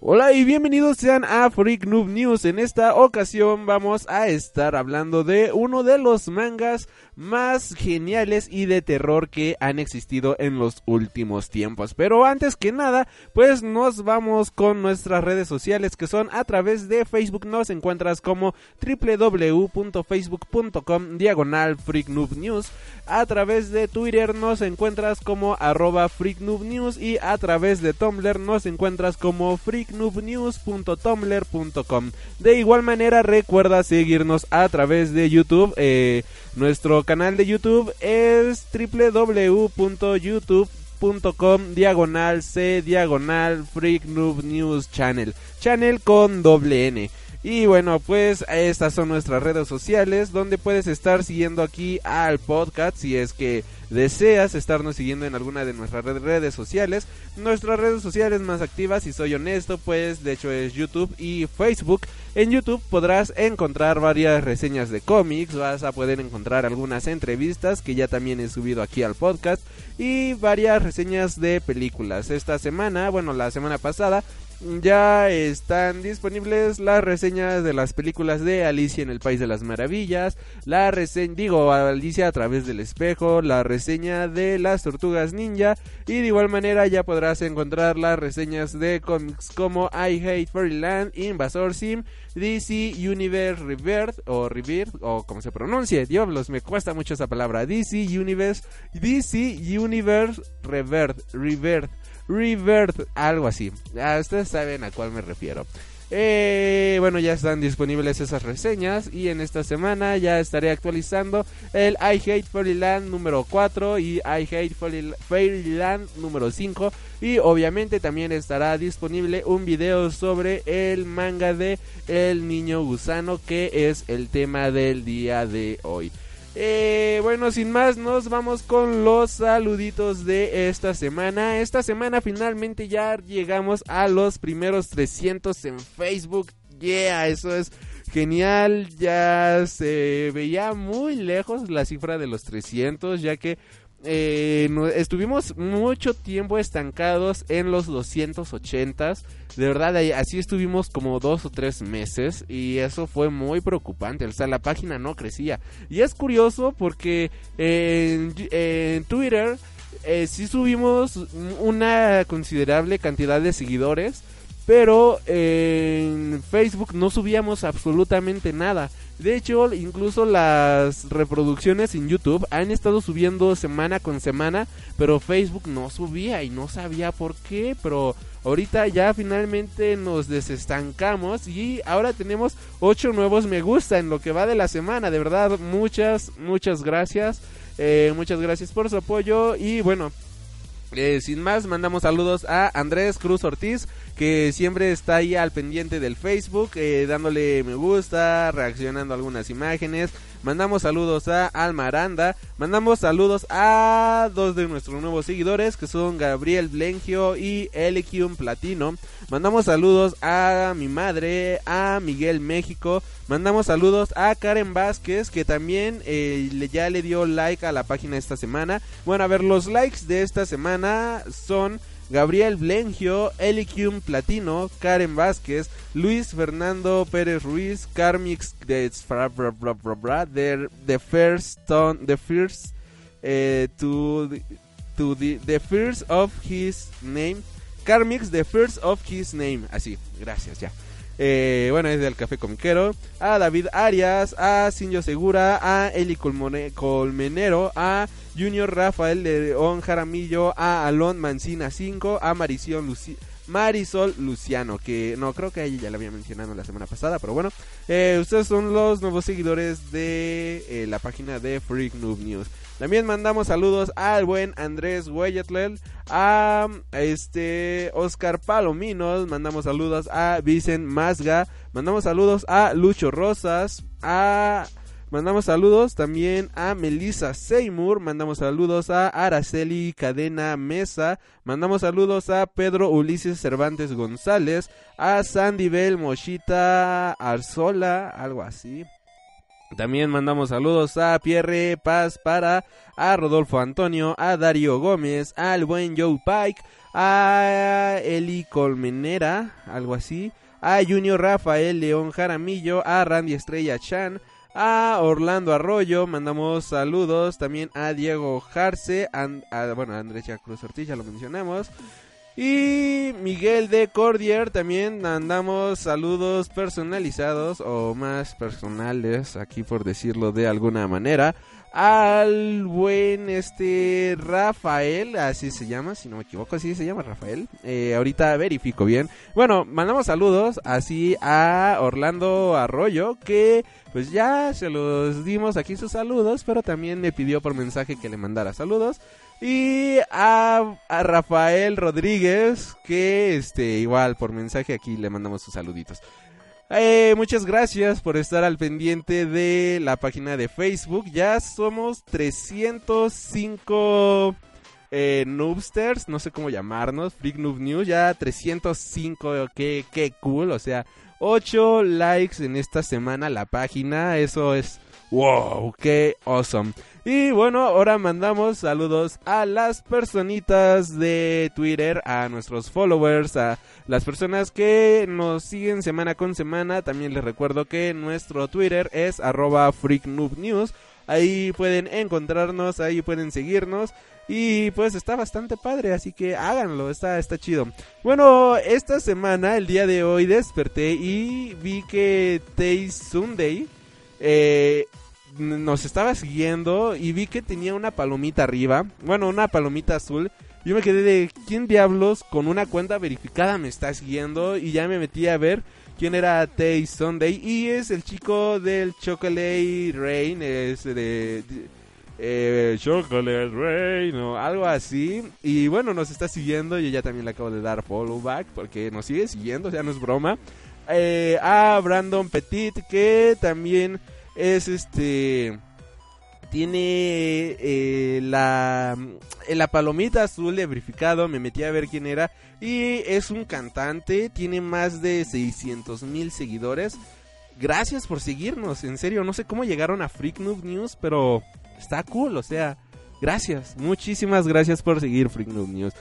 Hola y bienvenidos sean a Freak Noob News. En esta ocasión vamos a estar hablando de uno de los mangas más geniales y de terror que han existido en los últimos tiempos. Pero antes que nada, pues nos vamos con nuestras redes sociales que son a través de Facebook. Nos encuentras como www.facebook.com diagonal Freak Noob News. A través de Twitter nos encuentras como arroba Freak Noob News y a través de Tumblr nos encuentras como freaknoobnews.tumblr.com. De igual manera recuerda seguirnos a través de YouTube. Eh, nuestro canal de YouTube es www.youtube.com diagonal c diagonal freak channel channel con doble n y bueno, pues estas son nuestras redes sociales donde puedes estar siguiendo aquí al podcast si es que deseas estarnos siguiendo en alguna de nuestras redes sociales. Nuestras redes sociales más activas, si soy honesto, pues de hecho es YouTube y Facebook. En YouTube podrás encontrar varias reseñas de cómics, vas a poder encontrar algunas entrevistas que ya también he subido aquí al podcast y varias reseñas de películas. Esta semana, bueno, la semana pasada ya están disponibles las reseñas de las películas de Alicia en el País de las Maravillas, la reseña, digo, Alicia a través del espejo, la reseña de las Tortugas Ninja y de igual manera ya podrás encontrar las reseñas de cómics como I Hate Fairyland, Invasor Sim, DC Universe Rebirth o Rebirth o como se pronuncie, diablos, me cuesta mucho esa palabra, DC Universe, DC Universe Rebirth, Rebirth. Rebirth, algo así. Ustedes saben a cuál me refiero. Eh, bueno, ya están disponibles esas reseñas y en esta semana ya estaré actualizando el I Hate Fairyland número 4 y I Hate Fairyland número 5 y obviamente también estará disponible un video sobre el manga de El Niño Gusano que es el tema del día de hoy. Eh, bueno, sin más, nos vamos con los saluditos de esta semana. Esta semana finalmente ya llegamos a los primeros 300 en Facebook. Yeah, eso es genial. Ya se veía muy lejos la cifra de los 300, ya que eh, estuvimos mucho tiempo estancados en los 280. De verdad, así estuvimos como dos o tres meses y eso fue muy preocupante. O sea, la página no crecía. Y es curioso porque en, en Twitter eh, sí subimos una considerable cantidad de seguidores. Pero en Facebook no subíamos absolutamente nada. De hecho, incluso las reproducciones en YouTube han estado subiendo semana con semana, pero Facebook no subía y no sabía por qué, pero ahorita ya finalmente nos desestancamos y ahora tenemos 8 nuevos me gusta en lo que va de la semana, de verdad, muchas, muchas gracias, eh, muchas gracias por su apoyo y bueno, eh, sin más, mandamos saludos a Andrés Cruz Ortiz, que siempre está ahí al pendiente del Facebook, eh, dándole me gusta, reaccionando a algunas imágenes. Mandamos saludos a Alma Aranda, mandamos saludos a dos de nuestros nuevos seguidores, que son Gabriel Blengio y Elequium Platino. Mandamos saludos a mi madre, a Miguel México. Mandamos saludos a Karen Vázquez, que también eh, ya le dio like a la página esta semana. Bueno, a ver, los likes de esta semana son Gabriel Blengio, Eliquium Platino, Karen Vázquez, Luis Fernando Pérez Ruiz, Carmix de the, the first ton, the first to to the, the first of his name, Carmix the first of his name, así, gracias ya. Eh, bueno, es del Café Comiquero. A David Arias, a Sinjo Segura, a Eli Colmenero, a Junior Rafael León Jaramillo, a Alon Mancina 5, a Marisol Luciano, que no creo que ella ya la había mencionado la semana pasada, pero bueno, eh, ustedes son los nuevos seguidores de eh, la página de Freak Noob News. También mandamos saludos al buen Andrés Hueyatlel, a este Oscar Palominos, mandamos saludos a Vicen Mazga, mandamos saludos a Lucho Rosas, a Mandamos saludos también a Melissa Seymour, mandamos saludos a Araceli Cadena Mesa, mandamos saludos a Pedro Ulises Cervantes González, a Sandy Bell Mochita Arzola, algo así. También mandamos saludos a Pierre Paz para, a Rodolfo Antonio, a Darío Gómez, al buen Joe Pike, a Eli Colmenera, algo así, a Junior Rafael León Jaramillo, a Randy Estrella Chan, a Orlando Arroyo, mandamos saludos también a Diego Jarce, an- a, bueno, a Andrés Cruz Ortiz, ya lo mencionamos. Y Miguel de Cordier también mandamos saludos personalizados o más personales, aquí por decirlo de alguna manera, al buen este Rafael, así se llama, si no me equivoco, así se llama Rafael. Eh, ahorita verifico bien. Bueno, mandamos saludos así a Orlando Arroyo, que pues ya se los dimos aquí sus saludos, pero también me pidió por mensaje que le mandara saludos. Y a, a Rafael Rodríguez, que este igual por mensaje aquí le mandamos sus saluditos. Eh, muchas gracias por estar al pendiente de la página de Facebook. Ya somos 305 eh, Noobsters, no sé cómo llamarnos, Freak Noob News, ya 305, qué, qué cool, o sea, 8 likes en esta semana la página, eso es wow, qué awesome. Y bueno, ahora mandamos saludos a las personitas de Twitter, a nuestros followers, a las personas que nos siguen semana con semana. También les recuerdo que nuestro Twitter es arroba freaknoobnews. Ahí pueden encontrarnos, ahí pueden seguirnos. Y pues está bastante padre, así que háganlo, está, está chido. Bueno, esta semana, el día de hoy, desperté y vi que Tay Sunday nos estaba siguiendo y vi que tenía una palomita arriba, bueno, una palomita azul. Yo me quedé de quién diablos con una cuenta verificada me está siguiendo y ya me metí a ver quién era Tay Sunday y es el chico del Chocolate Rain, es de, eh, Chocolate Rain o algo así. Y bueno, nos está siguiendo. Yo ya también le acabo de dar follow back porque nos sigue siguiendo, o sea, no es broma. Eh, a Brandon Petit, que también es este. Tiene eh, la, eh, la palomita azul de verificado. Me metí a ver quién era. Y es un cantante. Tiene más de 600 mil seguidores. Gracias por seguirnos. En serio, no sé cómo llegaron a Freak News, pero está cool. O sea, gracias. Muchísimas gracias por seguir Freak News.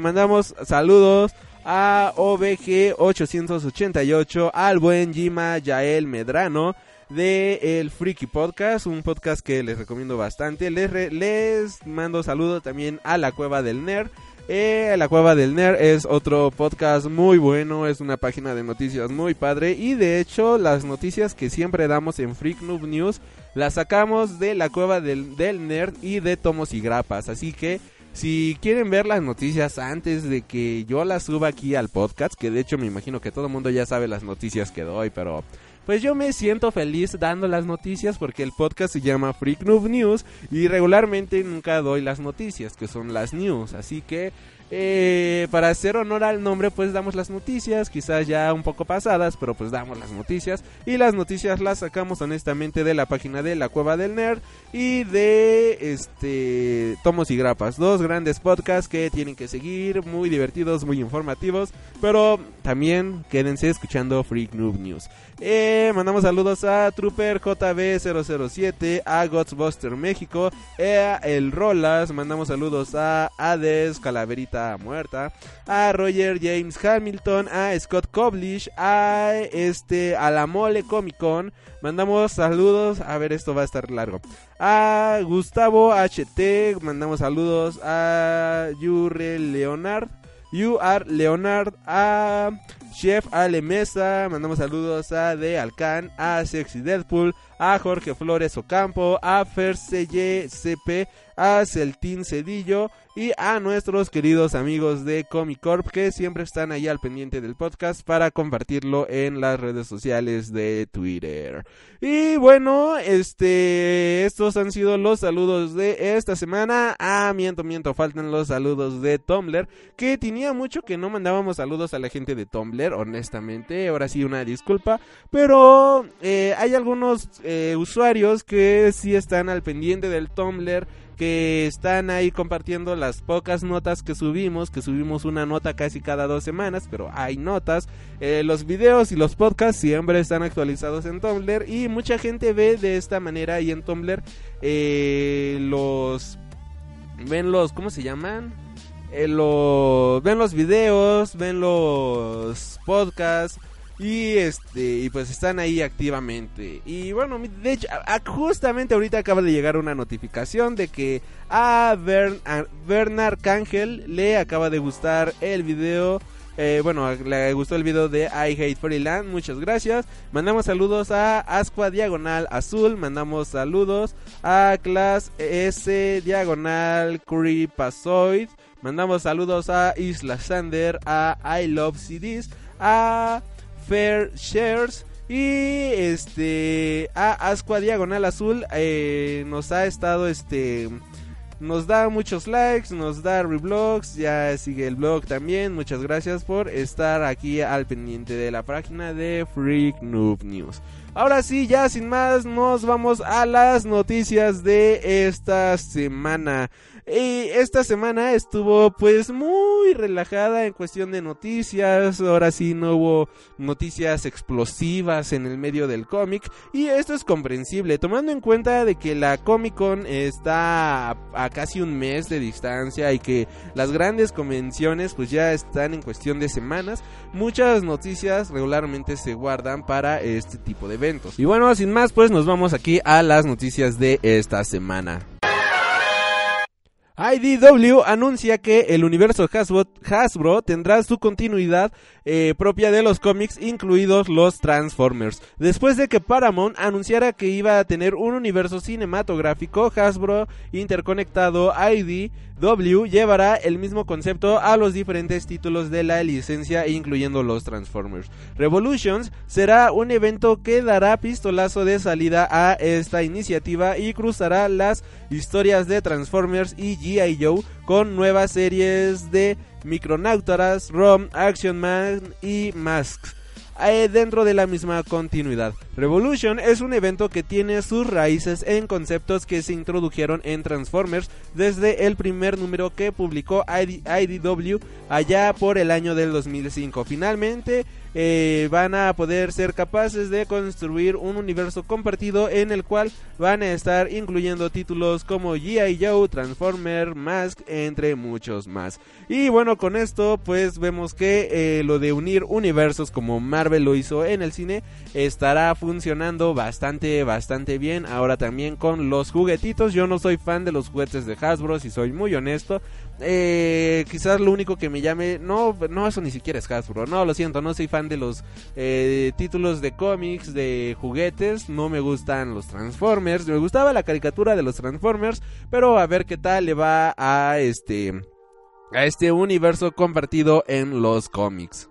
Mandamos saludos a OBG888, al buen Jima Yael Medrano de el Freaky Podcast, un podcast que les recomiendo bastante. Les, mando saludos también a la Cueva del Nerd. Eh, la Cueva del Nerd es otro podcast muy bueno, es una página de noticias muy padre y de hecho las noticias que siempre damos en Freak Noob News las sacamos de la Cueva del, del Nerd y de Tomos y Grapas, así que si quieren ver las noticias antes de que yo las suba aquí al podcast, que de hecho me imagino que todo el mundo ya sabe las noticias que doy, pero pues yo me siento feliz dando las noticias porque el podcast se llama Freak Noob News y regularmente nunca doy las noticias, que son las news, así que eh, para hacer honor al nombre pues damos las noticias, quizás ya un poco pasadas, pero pues damos las noticias y las noticias las sacamos honestamente de la página de la Cueva del Nerd y de este Tomos y Grapas, dos grandes podcasts que tienen que seguir, muy divertidos, muy informativos, pero también quédense escuchando Freak Noob News. Eh, mandamos saludos a Trooper JB007, a Ghostbuster México, eh, a El Rolas, mandamos saludos a Hades, Calaverita Muerta, a Roger James Hamilton, a Scott Coblish, a este a la Mole Comic Con, mandamos saludos, a ver esto va a estar largo. A Gustavo HT, mandamos saludos a Yure Leonard, You are Leonard, a Chef Ale Mesa, mandamos saludos a De Alcan, a Sexy Deadpool, a Jorge Flores Ocampo, a Ferseye CP, a Celtín Cedillo y a nuestros queridos amigos de Comic Corp que siempre están ahí al pendiente del podcast para compartirlo en las redes sociales de Twitter. Y bueno, este estos han sido los saludos de esta semana. Ah, miento, miento, faltan los saludos de Tumblr, que tenía mucho que no mandábamos saludos a la gente de Tumblr, honestamente, ahora sí una disculpa, pero eh, hay algunos eh, usuarios que sí están al pendiente del Tumblr que están ahí compartiendo las pocas notas que subimos, que subimos una nota casi cada dos semanas, pero hay notas. Eh, los videos y los podcasts siempre están actualizados en Tumblr y mucha gente ve de esta manera ahí en Tumblr eh, los... ven los... ¿cómo se llaman? Eh, lo, ven los videos, ven los podcasts y este y pues están ahí activamente. Y bueno, de hecho, justamente ahorita acaba de llegar una notificación de que a, Bern, a Bernard Cángel le acaba de gustar el video. eh, bueno, le gustó el video de I Hate Fairyland. Muchas gracias. Mandamos saludos a Asqua Diagonal Azul. Mandamos saludos a Class S Diagonal Creepazoid. Mandamos saludos a Isla Sander, a I Love CDs, a Fair Shares y este a Asqua Diagonal Azul eh, nos ha estado este nos da muchos likes, nos da reblogs, ya sigue el blog también. Muchas gracias por estar aquí al pendiente de la página de Freak Noob News. Ahora sí, ya sin más, nos vamos a las noticias de esta semana. Y esta semana estuvo pues muy relajada en cuestión de noticias. Ahora sí no hubo noticias explosivas en el medio del cómic. Y esto es comprensible, tomando en cuenta de que la Comic Con está a, casi un mes de distancia y que las grandes convenciones pues ya están en cuestión de semanas. Muchas noticias regularmente se guardan para este tipo de eventos. Y bueno, sin más pues nos vamos aquí a las noticias de esta semana. IDW anuncia que el universo Hasbro, Hasbro tendrá su continuidad eh, propia de los cómics, incluidos los Transformers. Después de que Paramount anunciara que iba a tener un universo cinematográfico, Hasbro interconectado IDW llevará el mismo concepto a los diferentes títulos de la licencia, incluyendo los Transformers. Revolutions será un evento que dará pistolazo de salida a esta iniciativa y cruzará las historias de Transformers y G.I. Joe con nuevas series de Micronautas, ROM, Action Man y Masks eh, dentro de la misma continuidad. Revolution es un evento que tiene sus raíces en conceptos que se introdujeron en Transformers desde el primer número que publicó ID IDW allá por el año del 2005. Finalmente eh, van a poder ser capaces de construir un universo compartido en el cual van a estar incluyendo títulos como G.I. Joe, Transformer, Mask, entre muchos más. Y bueno, con esto pues vemos que eh, lo de unir universos como Marvel lo hizo en el cine estará funcionando bastante, bastante bien. Ahora también con los juguetitos. Yo no soy fan de los juguetes de Hasbro, si soy muy honesto. Eh, quizás lo único que me llame, no, no, eso ni siquiera es Hasbro. No, lo siento, no soy fan de los eh, títulos de cómics, de juguetes. No me gustan los Transformers. Me gustaba la caricatura de los Transformers, pero a ver qué tal le va a este a este universo compartido en los cómics.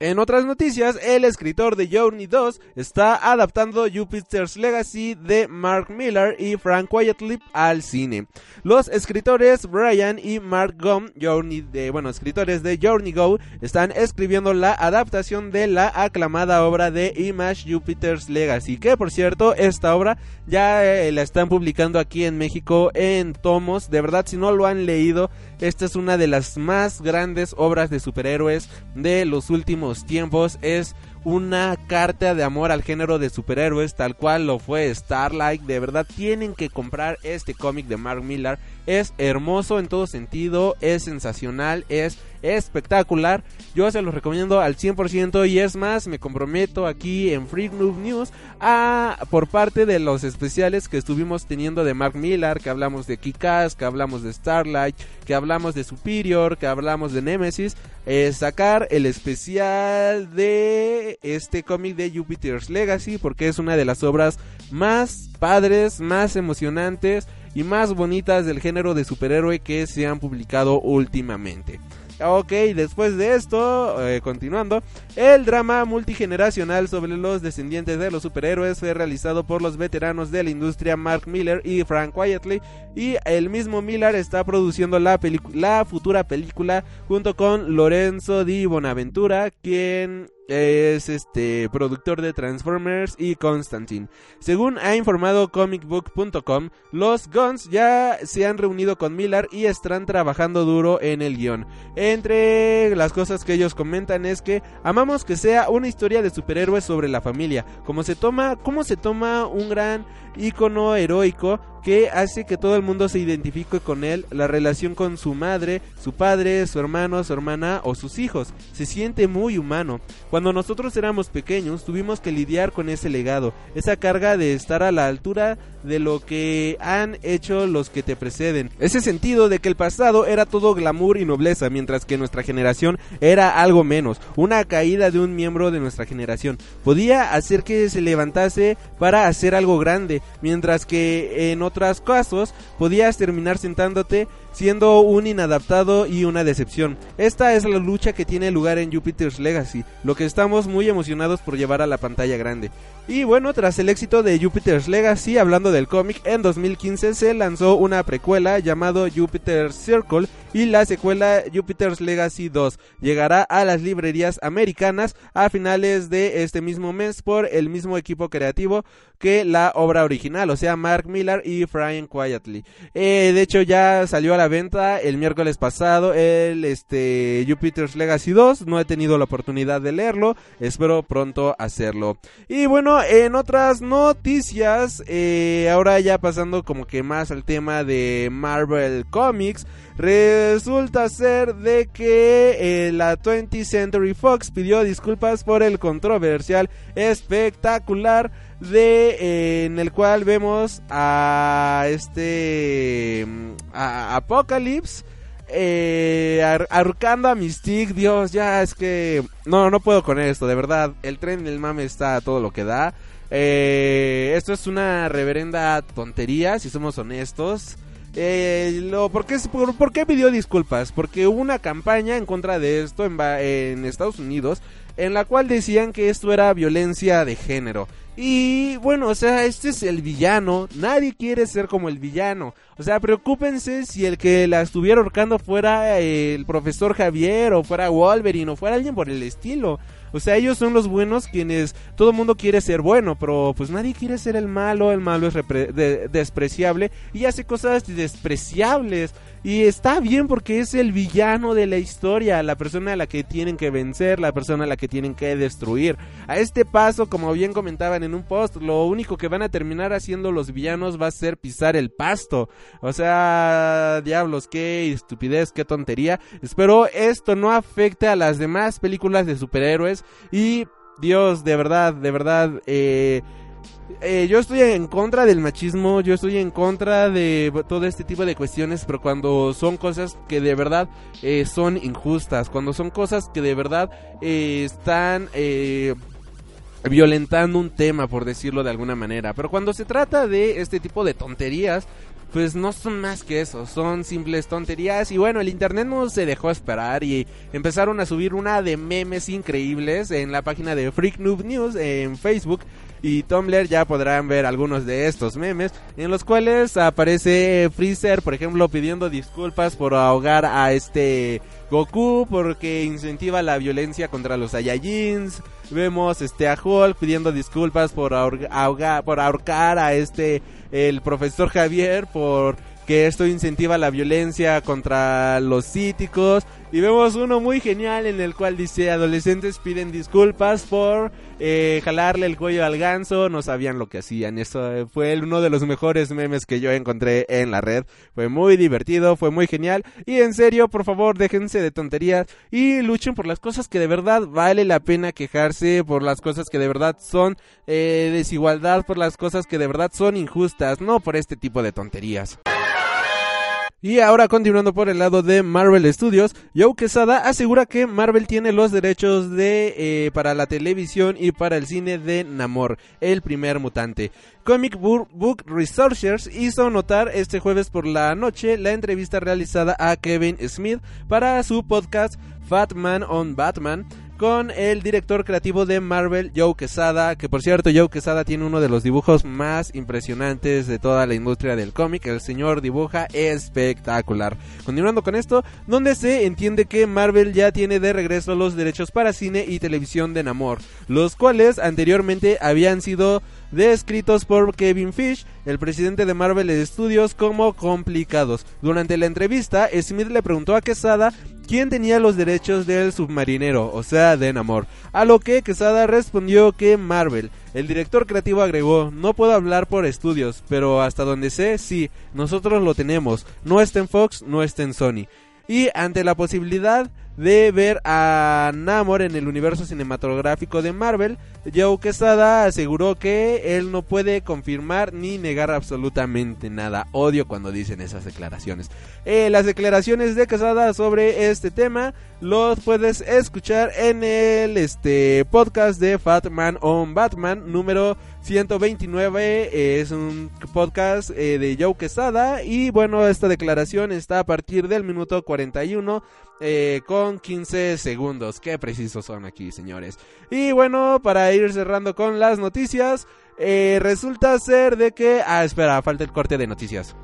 En otras noticias, el escritor de Journey 2 está adaptando Jupiter's Legacy de Mark Miller y Frank Quitely al cine. Los escritores Brian y Mark Gum, Journey de, bueno, escritores de Journey Go, están escribiendo la adaptación de la aclamada obra de Image Jupiter's Legacy, que por cierto, esta obra ya eh, la están publicando aquí en México en tomos. De verdad, si no lo han leído, esta es una de las más grandes obras de superhéroes de los últimos tiempos. Es una carta de amor al género de superhéroes, tal cual lo fue Starlight. De verdad, tienen que comprar este cómic de Mark Millar. Es hermoso en todo sentido, es sensacional, es espectacular. Yo se los recomiendo al 100% y es más, me comprometo aquí en Free Noob News a por parte de los especiales que estuvimos teniendo de Mark Millar, que hablamos de Kikas, que hablamos de Starlight, que hablamos de Superior, que hablamos de Nemesis, eh, sacar el especial de este cómic de Jupiter's Legacy porque es una de las obras más padres, más emocionantes y más bonitas del género de superhéroe que se han publicado últimamente. Ok, después de esto, eh, continuando, el drama multigeneracional sobre los descendientes de los superhéroes fue realizado por los veteranos de la industria Mark Miller y Frank Quietly y el mismo Miller está produciendo la, la futura película junto con Lorenzo Di Bonaventura, quien es este productor de Transformers y Constantine. Según ha informado comicbook.com, los Guns ya se han reunido con Miller y están trabajando duro en el guion. Entre las cosas que ellos comentan es que amamos que sea una historia de superhéroes sobre la familia, como se toma, cómo se toma un gran icono heroico que hace que todo el mundo se identifique con él, la relación con su madre, su padre, su hermano, su hermana o sus hijos. Se siente muy humano. Cuando nosotros éramos pequeños tuvimos que lidiar con ese legado, esa carga de estar a la altura de lo que han hecho los que te preceden. Ese sentido de que el pasado era todo glamour y nobleza, mientras que nuestra generación era algo menos, una caída de un miembro de nuestra generación. Podía hacer que se levantase para hacer algo grande, mientras que en otros casos podías terminar sentándote siendo un inadaptado y una decepción. Esta es la lucha que tiene lugar en Jupiter's Legacy, lo que estamos muy emocionados por llevar a la pantalla grande. Y bueno, tras el éxito de Jupiter's Legacy, hablando del cómic, en 2015 se lanzó una precuela llamado Jupiter's Circle y la secuela Jupiter's Legacy 2 llegará a las librerías americanas a finales de este mismo mes por el mismo equipo creativo que la obra original, o sea, Mark Millar y Brian Quietly. Eh, de hecho, ya salió a la venta el miércoles pasado el este Jupiter's Legacy 2. No he tenido la oportunidad de leerlo, espero pronto hacerlo. Y bueno, en otras noticias, eh, ahora ya pasando como que más al tema de Marvel Comics. Resulta ser de que eh, la 20th Century Fox pidió disculpas por el controversial espectacular de eh, en el cual vemos a este a Apocalypse eh, a Mystique, Dios, ya es que no no puedo con esto, de verdad, el tren del mame está a todo lo que da. Eh, esto es una reverenda tontería, si somos honestos. Eh, lo, ¿por, qué, por, qué pidió disculpas? Porque hubo una campaña en contra de esto en Estados Unidos en la cual decían que esto era violencia de género. Y bueno, o sea, este es el villano. Nadie quiere ser como el villano. O sea, preocúpense si el que la estuviera ahorcando fuera el profesor Javier o fuera Wolverine o fuera alguien por el estilo. O sea, ellos son los buenos quienes todo el mundo quiere ser bueno, pero pues nadie quiere ser el malo. El malo es despreciable y hace cosas despreciables. Y está bien porque es el villano de la historia, la persona a la que tienen que vencer, la persona a la que tienen que destruir. A este paso, como bien comentaban en un post, lo único que van a terminar haciendo los villanos va a ser pisar el pasto. O sea, diablos, qué estupidez, qué tontería. Espero esto no afecte a las demás películas de superhéroes y Dios, de verdad, de verdad, eh, eh, yo estoy en contra del machismo, yo estoy en contra de todo este tipo de cuestiones, pero cuando son cosas que de verdad eh, son injustas, cuando son cosas que de verdad eh, están violentando un tema, por decirlo de alguna manera, pero cuando se trata de este tipo de tonterías, pues no son más que eso, son simples tonterías. Y bueno, el internet no se dejó esperar y empezaron a subir una de memes increíbles en la página de Freak Noob News en Facebook y Tumblr ya podrán ver algunos de estos memes en los cuales aparece Freezer, por ejemplo, pidiendo disculpas por ahogar a este Goku porque incentiva la violencia contra los Saiyajins. Vemos este a Hulk pidiendo disculpas por ahogar, por ahorcar a este el profesor Javier por que esto incentiva la violencia contra los cíticos. Y vemos uno muy genial en el cual dice adolescentes piden disculpas por eh, jalarle el cuello al ganso, no sabían lo que hacían. Eso fue uno de los mejores memes que yo encontré en la red. Fue muy divertido, fue muy genial. Y en serio, por favor, déjense de tonterías y luchen por las cosas que de verdad vale la pena quejarse, por las cosas que de verdad son eh, desigualdad, por las cosas que de verdad son injustas, no por este tipo de tonterías. Y ahora continuando por el lado de Marvel Studios, Joe Quesada asegura que Marvel tiene los derechos de eh, para la televisión y para el cine de Namor, el primer mutante. Comic Book Researchers hizo notar este jueves por la noche la entrevista realizada a Kevin Smith para su podcast Fat Man on Batman con el director creativo de Marvel, Joe Quesada, que por cierto Joe Quesada tiene uno de los dibujos más impresionantes de toda la industria del cómic, el señor dibuja espectacular. Continuando con esto, donde se entiende que Marvel ya tiene de regreso los derechos para cine y televisión de Namor, los cuales anteriormente habían sido descritos por Kevin Fish, el presidente de Marvel Studios, como complicados. Durante la entrevista, Smith le preguntó a Quesada quién tenía los derechos del submarinero, o sea, de Namor. A lo que Quesada respondió que Marvel. El director creativo agregó, no puedo hablar por estudios, pero hasta donde sé, sí, nosotros lo tenemos. No está en Fox, no está en Sony. Y ante la posibilidad de ver a Namor en el universo cinematográfico de Marvel, Joe Quesada aseguró que él no puede confirmar ni negar absolutamente nada. Odio cuando dicen esas declaraciones. Eh, las declaraciones de Quesada sobre este tema los puedes escuchar en el este podcast de Fat Man on Batman número 129 es un podcast eh, de Joe Quesada y bueno esta declaración está a partir del minuto 41 eh, con 15 segundos qué precisos son aquí señores y bueno para ir cerrando con las noticias eh, resulta ser de que ah espera falta el corte de noticias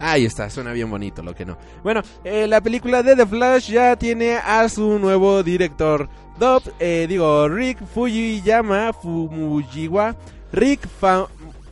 Ahí está, suena bien bonito, lo que no. Bueno, eh, la película de The Flash ya tiene a su nuevo director. Dub, eh, digo, Rick Fujiyama Fumujiwa. Rick, Fa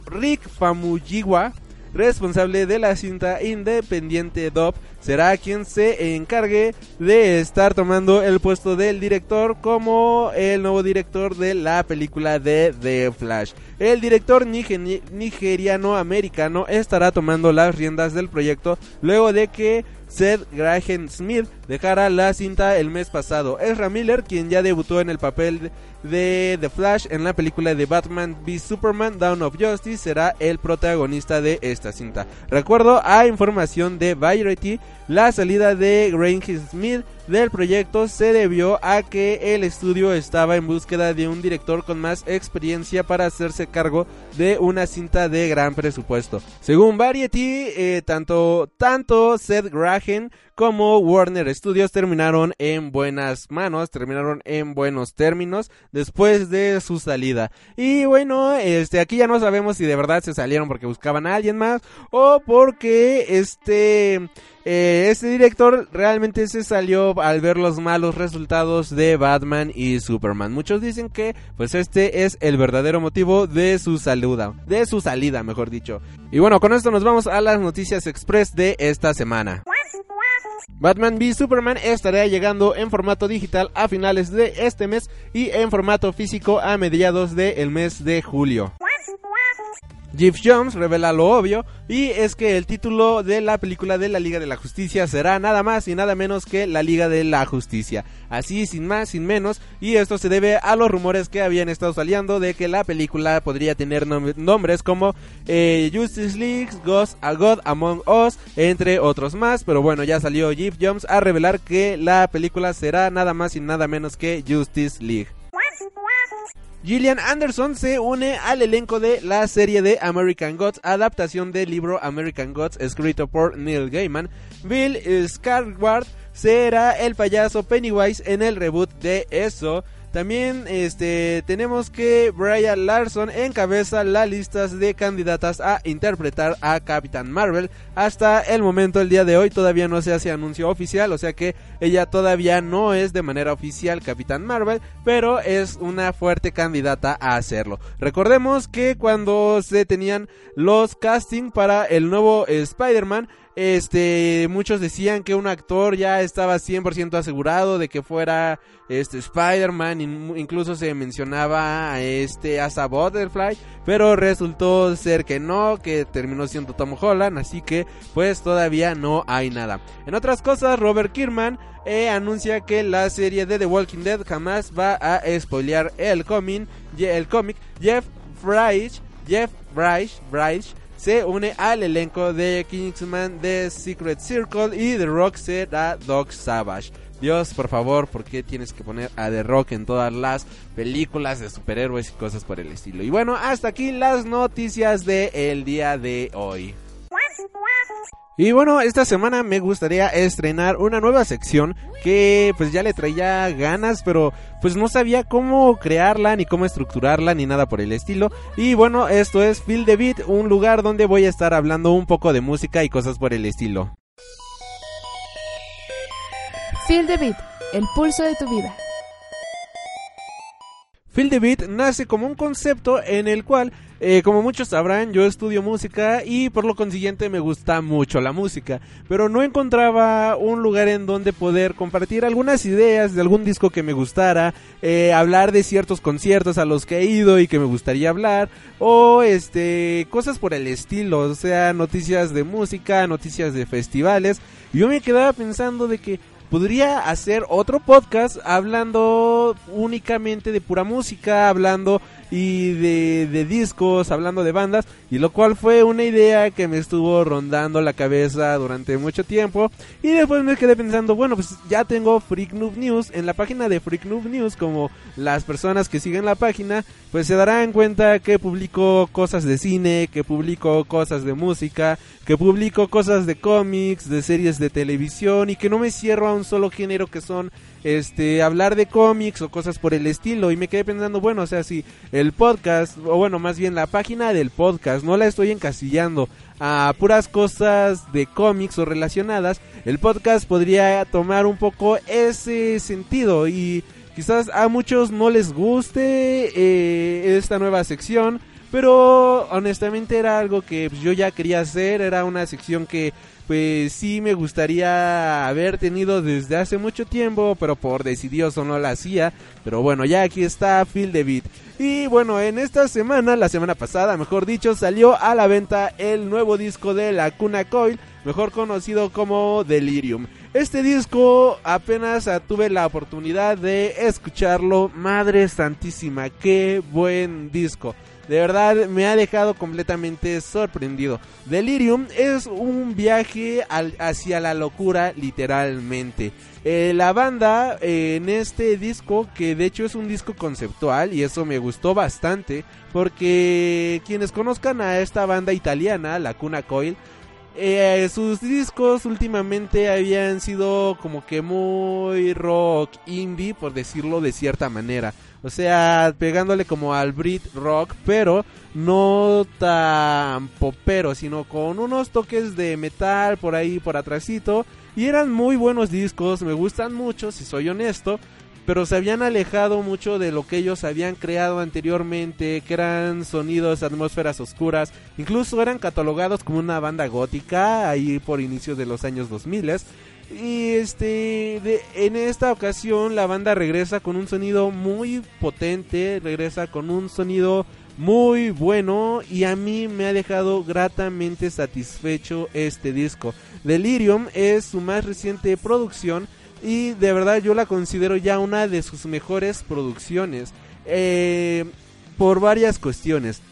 Rick Famuyiwa, responsable de la cinta independiente Dub, será quien se encargue de estar tomando el puesto del director como el nuevo director de la película de The Flash. El director nigeriano-americano estará tomando las riendas del proyecto luego de que Seth Graham Smith dejara la cinta el mes pasado. Ezra Miller, quien ya debutó en el papel de The Flash en la película de Batman v Superman Down of Justice, será el protagonista de esta cinta. Recuerdo a información de Variety, la salida de Graham Smith del proyecto se debió a que el estudio estaba en búsqueda de un director con más experiencia para hacerse cargo de una cinta de gran presupuesto. Según Variety, eh, tanto, tanto Seth Graham como Warner Studios terminaron en buenas manos, terminaron en buenos términos después de su salida. Y bueno, este aquí ya no sabemos si de verdad se salieron porque buscaban a alguien más o porque este eh, este director realmente se salió al ver los malos resultados de Batman y Superman. Muchos dicen que pues este es el verdadero motivo de su salida, de su salida, mejor dicho. Y bueno, con esto nos vamos a las noticias express de esta semana. Batman v Superman estará llegando en formato digital a finales de este mes y en formato físico a mediados del mes de julio. Jeff Jones revela lo obvio y es que el título de la película de la Liga de la Justicia será nada más y nada menos que la Liga de la Justicia. Así, sin más, sin menos, y esto se debe a los rumores que habían estado saliendo de que la película podría tener nombres como eh, Justice League, Ghost, A God Among Us, entre otros más, pero bueno, ya salió Jeff Jones a revelar que la película será nada más y nada menos que Justice League. Gillian Anderson se une al elenco de la serie de American Gods, adaptación del libro American Gods escrito por Neil Gaiman. Bill Skarsgård será el payaso Pennywise en el reboot de eso. También este tenemos que Brian Larson encabeza la lista de candidatas a interpretar a Capitán Marvel. Hasta el momento, el día de hoy, todavía no se hace anuncio oficial, o sea que ella todavía no es de manera oficial Capitán Marvel, pero es una fuerte candidata a hacerlo. Recordemos que cuando se tenían los casting para el nuevo Spider-Man, este, muchos decían que un actor ya estaba 100% asegurado de que fuera este Spider-Man, incluso se mencionaba a este Asa Butterfly, pero resultó ser que no, que terminó siendo Tom Holland, así que pues todavía no hay nada. En otras cosas, Robert Kierman eh, anuncia que la serie de The Walking Dead jamás va a spoilear el cómic, el cómic Jeff Bryce, Jeff Bryce, Bryce se une al elenco de Kingsman, The Secret Circle y The Rock será Dog Savage. Dios, por favor, ¿por qué tienes que poner a The Rock en todas las películas de superhéroes y cosas por el estilo? Y bueno, hasta aquí las noticias del el día de hoy. Y bueno, esta semana me gustaría estrenar una nueva sección que pues ya le traía ganas, pero pues no sabía cómo crearla, ni cómo estructurarla, ni nada por el estilo. Y bueno, esto es Feel the Beat, un lugar donde voy a estar hablando un poco de música y cosas por el estilo. Feel the Beat, el pulso de tu vida. Feel the Beat nace como un concepto en el cual, eh, como muchos sabrán, yo estudio música y por lo consiguiente me gusta mucho la música, pero no encontraba un lugar en donde poder compartir algunas ideas de algún disco que me gustara, eh, hablar de ciertos conciertos a los que he ido y que me gustaría hablar, o este, cosas por el estilo, o sea, noticias de música, noticias de festivales. Yo me quedaba pensando de que podría hacer otro podcast hablando únicamente de pura música, hablando y de, de, discos, hablando de bandas, y lo cual fue una idea que me estuvo rondando la cabeza durante mucho tiempo, y después me quedé pensando, bueno, pues ya tengo Freak Noob News, en la página de Freak Noob News, como las personas que siguen la página, pues se darán cuenta que publico cosas de cine, que publico cosas de música, que publico cosas de cómics, de series de televisión, y que no me cierro a un solo género que son este hablar de cómics o cosas por el estilo. Y me quedé pensando bueno o sea si el podcast o bueno más bien la página del podcast no la estoy encasillando a puras cosas de cómics o relacionadas el podcast podría tomar un poco ese sentido. Y quizás a muchos no les guste eh, esta nueva sección pero honestamente era algo que pues, yo ya quería hacer, era una sección que pues sí me gustaría haber tenido desde hace mucho tiempo, pero por decidioso no la hacía. Pero bueno, ya aquí está Phil Beat. Y bueno, en esta semana, la semana pasada, mejor dicho, salió a la venta el nuevo disco de la Cuna Coil, mejor conocido como Delirium. Este disco apenas tuve la oportunidad de escucharlo. Madre Santísima, qué buen disco. De verdad me ha dejado completamente sorprendido. Delirium es un viaje hacia la locura literalmente. Eh, la banda eh, en este disco, que de hecho es un disco conceptual y eso me gustó bastante, porque quienes conozcan a esta banda italiana, la Cuna Coil, eh, sus discos últimamente habían sido como que muy rock indie, por decirlo de cierta manera. O sea, pegándole como al Brit rock, pero no tan popero, sino con unos toques de metal por ahí, por atrásito. Y eran muy buenos discos, me gustan mucho, si soy honesto. Pero se habían alejado mucho de lo que ellos habían creado anteriormente, que eran sonidos, atmósferas oscuras. Incluso eran catalogados como una banda gótica, ahí por inicios de los años 2000. Y este, en esta ocasión la banda regresa con un sonido muy potente, regresa con un sonido muy bueno y a mí me ha dejado gratamente satisfecho este disco. Delirium es su más reciente producción y de verdad yo la considero ya una de sus mejores producciones eh, por varias cuestiones.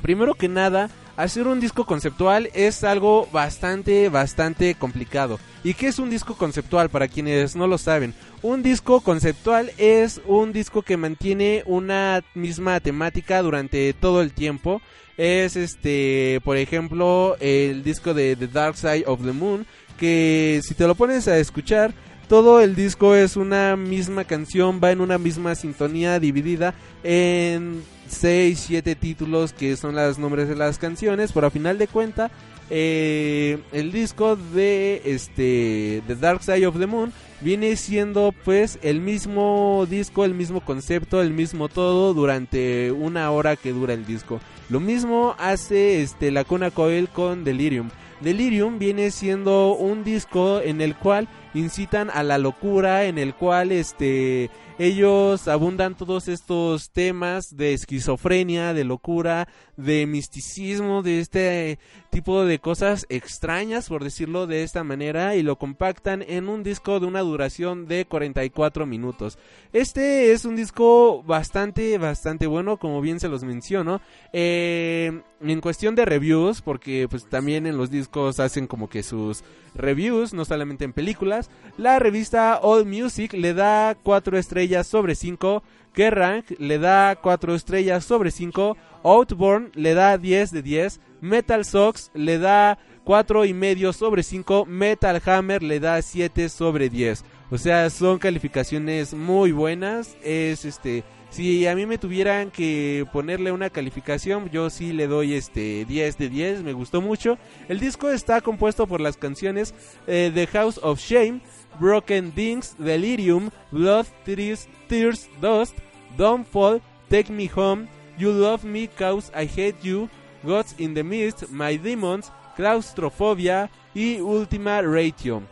Primero que nada, hacer un disco conceptual es algo bastante, bastante complicado. ¿Y qué es un disco conceptual para quienes no lo saben? Un disco conceptual es un disco que mantiene una misma temática durante todo el tiempo. Es este, por ejemplo, el disco de The Dark Side of the Moon, que si te lo pones a escuchar, todo el disco es una misma canción, va en una misma sintonía dividida en 6, 7 títulos que son los nombres de las canciones, pero a final de cuenta eh, el disco de este The Dark Side of the Moon viene siendo pues el mismo disco, el mismo concepto, el mismo todo durante una hora que dura el disco. Lo mismo hace este la Cuna Coil con Delirium. Delirium viene siendo un disco en el cual incitan a la locura, en el cual este ellos abundan todos estos temas de esquizofrenia, de locura, de misticismo, de este tipo de cosas extrañas, por decirlo de esta manera, y lo compactan en un disco de una duración de 44 minutos. Este es un disco bastante, bastante bueno, como bien se los menciono. Eh, en cuestión de reviews, porque pues también en los discos hacen como que sus reviews, no solamente en películas, la revista All Music le da 4 estrellas sobre 5, Kerrang le da 4 estrellas sobre 5, Outborn le da 10 de 10, Metal Sox le da 4 y medio sobre 5, Metal Hammer le da 7 sobre 10. O sea, son calificaciones muy buenas, es este si a mí me tuvieran que ponerle una calificación, yo sí le doy este 10 de 10, me gustó mucho. El disco está compuesto por las canciones eh, The House of Shame, Broken Things, Delirium, Blood, Tears, Tears, Dust, Don't Fall, Take Me Home, You Love Me Cause I Hate You, Gods in the Mist, My Demons, Claustrophobia y Ultima Ratio.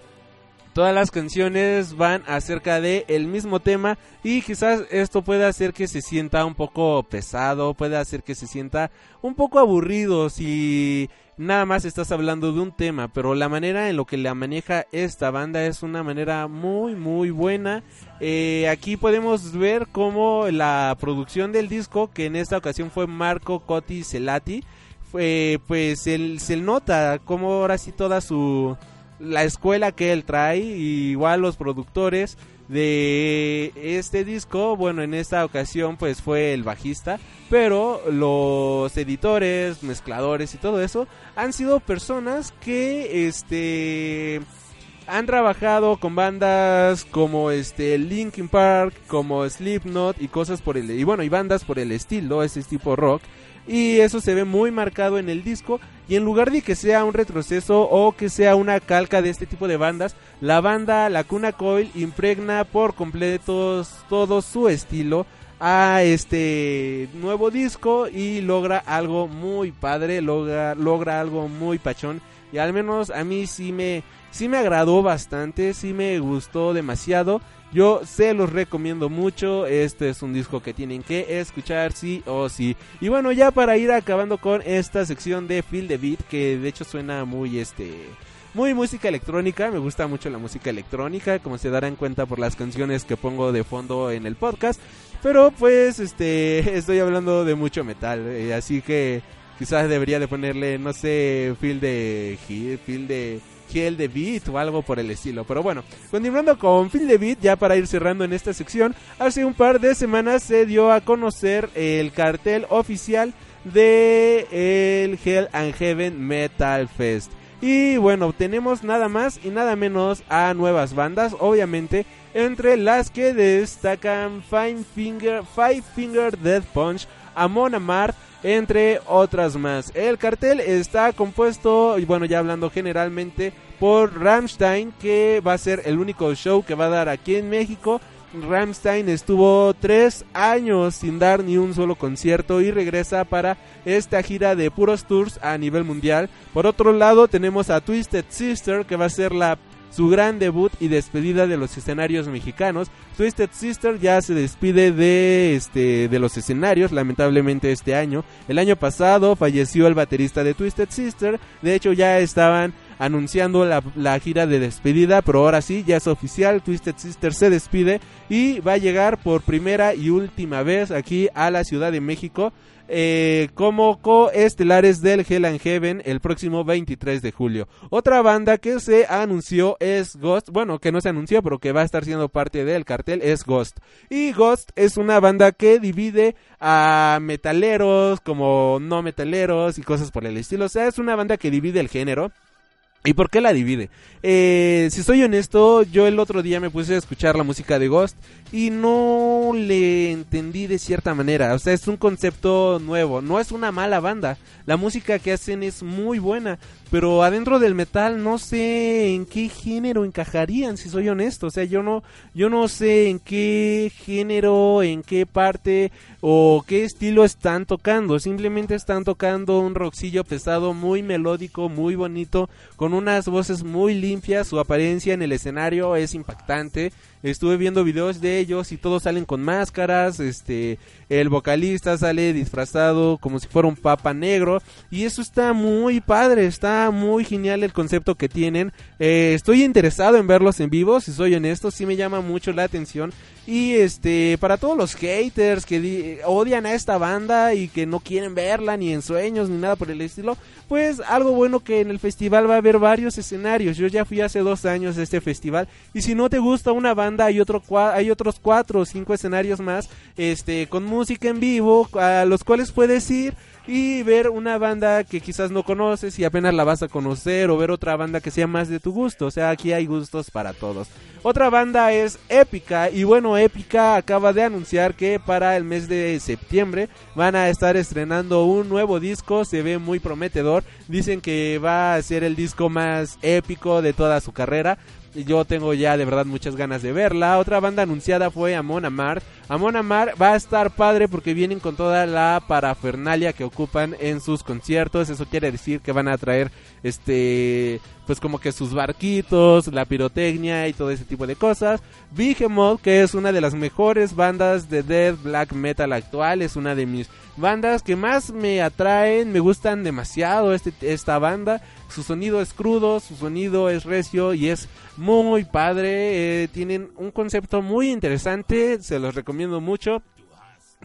Todas las canciones van acerca de el mismo tema y quizás esto puede hacer que se sienta un poco pesado, puede hacer que se sienta un poco aburrido si nada más estás hablando de un tema, pero la manera en lo que la maneja esta banda es una manera muy muy buena. Eh, aquí podemos ver cómo la producción del disco, que en esta ocasión fue Marco Cotti Celati, fue, pues se nota como ahora sí toda su la escuela que él trae, igual los productores de este disco, bueno, en esta ocasión pues fue el bajista, pero los editores, mezcladores y todo eso han sido personas que este han trabajado con bandas como este Linkin Park, como Slipknot y cosas por el y bueno, y bandas por el estilo, ese tipo rock y eso se ve muy marcado en el disco y en lugar de que sea un retroceso o que sea una calca de este tipo de bandas, la banda La Cuna Coil impregna por completo todo su estilo a este nuevo disco y logra algo muy padre, logra, logra algo muy pachón. Y al menos a mí sí me, sí me agradó bastante, sí me gustó demasiado yo se los recomiendo mucho. Este es un disco que tienen que escuchar sí o sí. Y bueno, ya para ir acabando con esta sección de Feel the Beat, que de hecho suena muy este muy música electrónica, me gusta mucho la música electrónica, como se darán cuenta por las canciones que pongo de fondo en el podcast, pero pues este estoy hablando de mucho metal, eh, así que quizás debería de ponerle no sé, feel de feel de Kill the Beat o algo por el estilo. Pero bueno, continuando con Feel the Beat, ya para ir cerrando en esta sección, hace un par de semanas se dio a conocer el cartel oficial de el Hell and Heaven Metal Fest. Y bueno, tenemos nada más y nada menos a nuevas bandas, obviamente, entre las que destacan Five Finger, Five Finger Death Punch, Amon Amarth, entre otras más. El cartel está compuesto, y bueno, ya hablando generalmente, por Ramstein, que va a ser el único show que va a dar aquí en México. Ramstein estuvo tres años sin dar ni un solo concierto y regresa para esta gira de puros tours a nivel mundial. Por otro lado tenemos a Twisted Sister que va a ser la su gran debut y despedida de los escenarios mexicanos. Twisted Sister ya se despide de este de los escenarios lamentablemente este año. El año pasado falleció el baterista de Twisted Sister. De hecho ya estaban anunciando la, la, gira de despedida, pero ahora sí, ya es oficial, Twisted Sister se despide y va a llegar por primera y última vez aquí a la Ciudad de México eh, como coestelares del Hell and Heaven el próximo 23 de julio. Otra banda que se anunció es Ghost, bueno, que no se anunció, pero que va a estar siendo parte del cartel es Ghost. Y Ghost es una banda que divide a metaleros como no metaleros y cosas por el estilo. O sea, es una banda que divide el género. ¿Y por qué la divide? Eh, si soy honesto, yo el otro día me puse a escuchar la música de Ghost y no le entendí de cierta manera. O sea, es un concepto nuevo. No es una mala banda. La música que hacen es muy buena. Pero adentro del metal no sé en qué género encajarían, si soy honesto. O sea, yo no, yo no sé en qué género, en qué parte o qué estilo están tocando. Simplemente están tocando un rockcillo pesado, muy melódico, muy bonito, con unas voces muy limpias. Su apariencia en el escenario es impactante. Estuve viendo videos de ellos y todos salen con máscaras. Este, el vocalista sale disfrazado como si fuera un papa negro. Y eso está muy padre, está muy genial el concepto que tienen. Eh, estoy interesado en verlos en vivo, si soy honesto, sí me llama mucho la atención. Y este, para todos los haters que di- odian a esta banda y que no quieren verla ni en sueños ni nada por el estilo, pues algo bueno que en el festival va a haber varios escenarios. Yo ya fui hace dos años a este festival y si no te gusta una banda hay otro hay otros cuatro o cinco escenarios más, este, con música en vivo a los cuales puedes ir y ver una banda que quizás no conoces y apenas la vas a conocer o ver otra banda que sea más de tu gusto. O sea, aquí hay gustos para todos. Otra banda es Épica y bueno, Épica acaba de anunciar que para el mes de septiembre van a estar estrenando un nuevo disco, se ve muy prometedor. Dicen que va a ser el disco más épico de toda su carrera. Yo tengo ya de verdad muchas ganas de verla. Otra banda anunciada fue Amon Amar. Amon Amar va a estar padre porque vienen con toda la parafernalia que ocupan en sus conciertos. Eso quiere decir que van a traer este pues como que sus barquitos, la pirotecnia y todo ese tipo de cosas. Behemoth, que es una de las mejores bandas de death black metal actual, es una de mis bandas que más me atraen, me gustan demasiado este, esta banda. Su sonido es crudo, su sonido es recio y es muy padre. eh, tienen un concepto muy interesante, se los recomiendo mucho.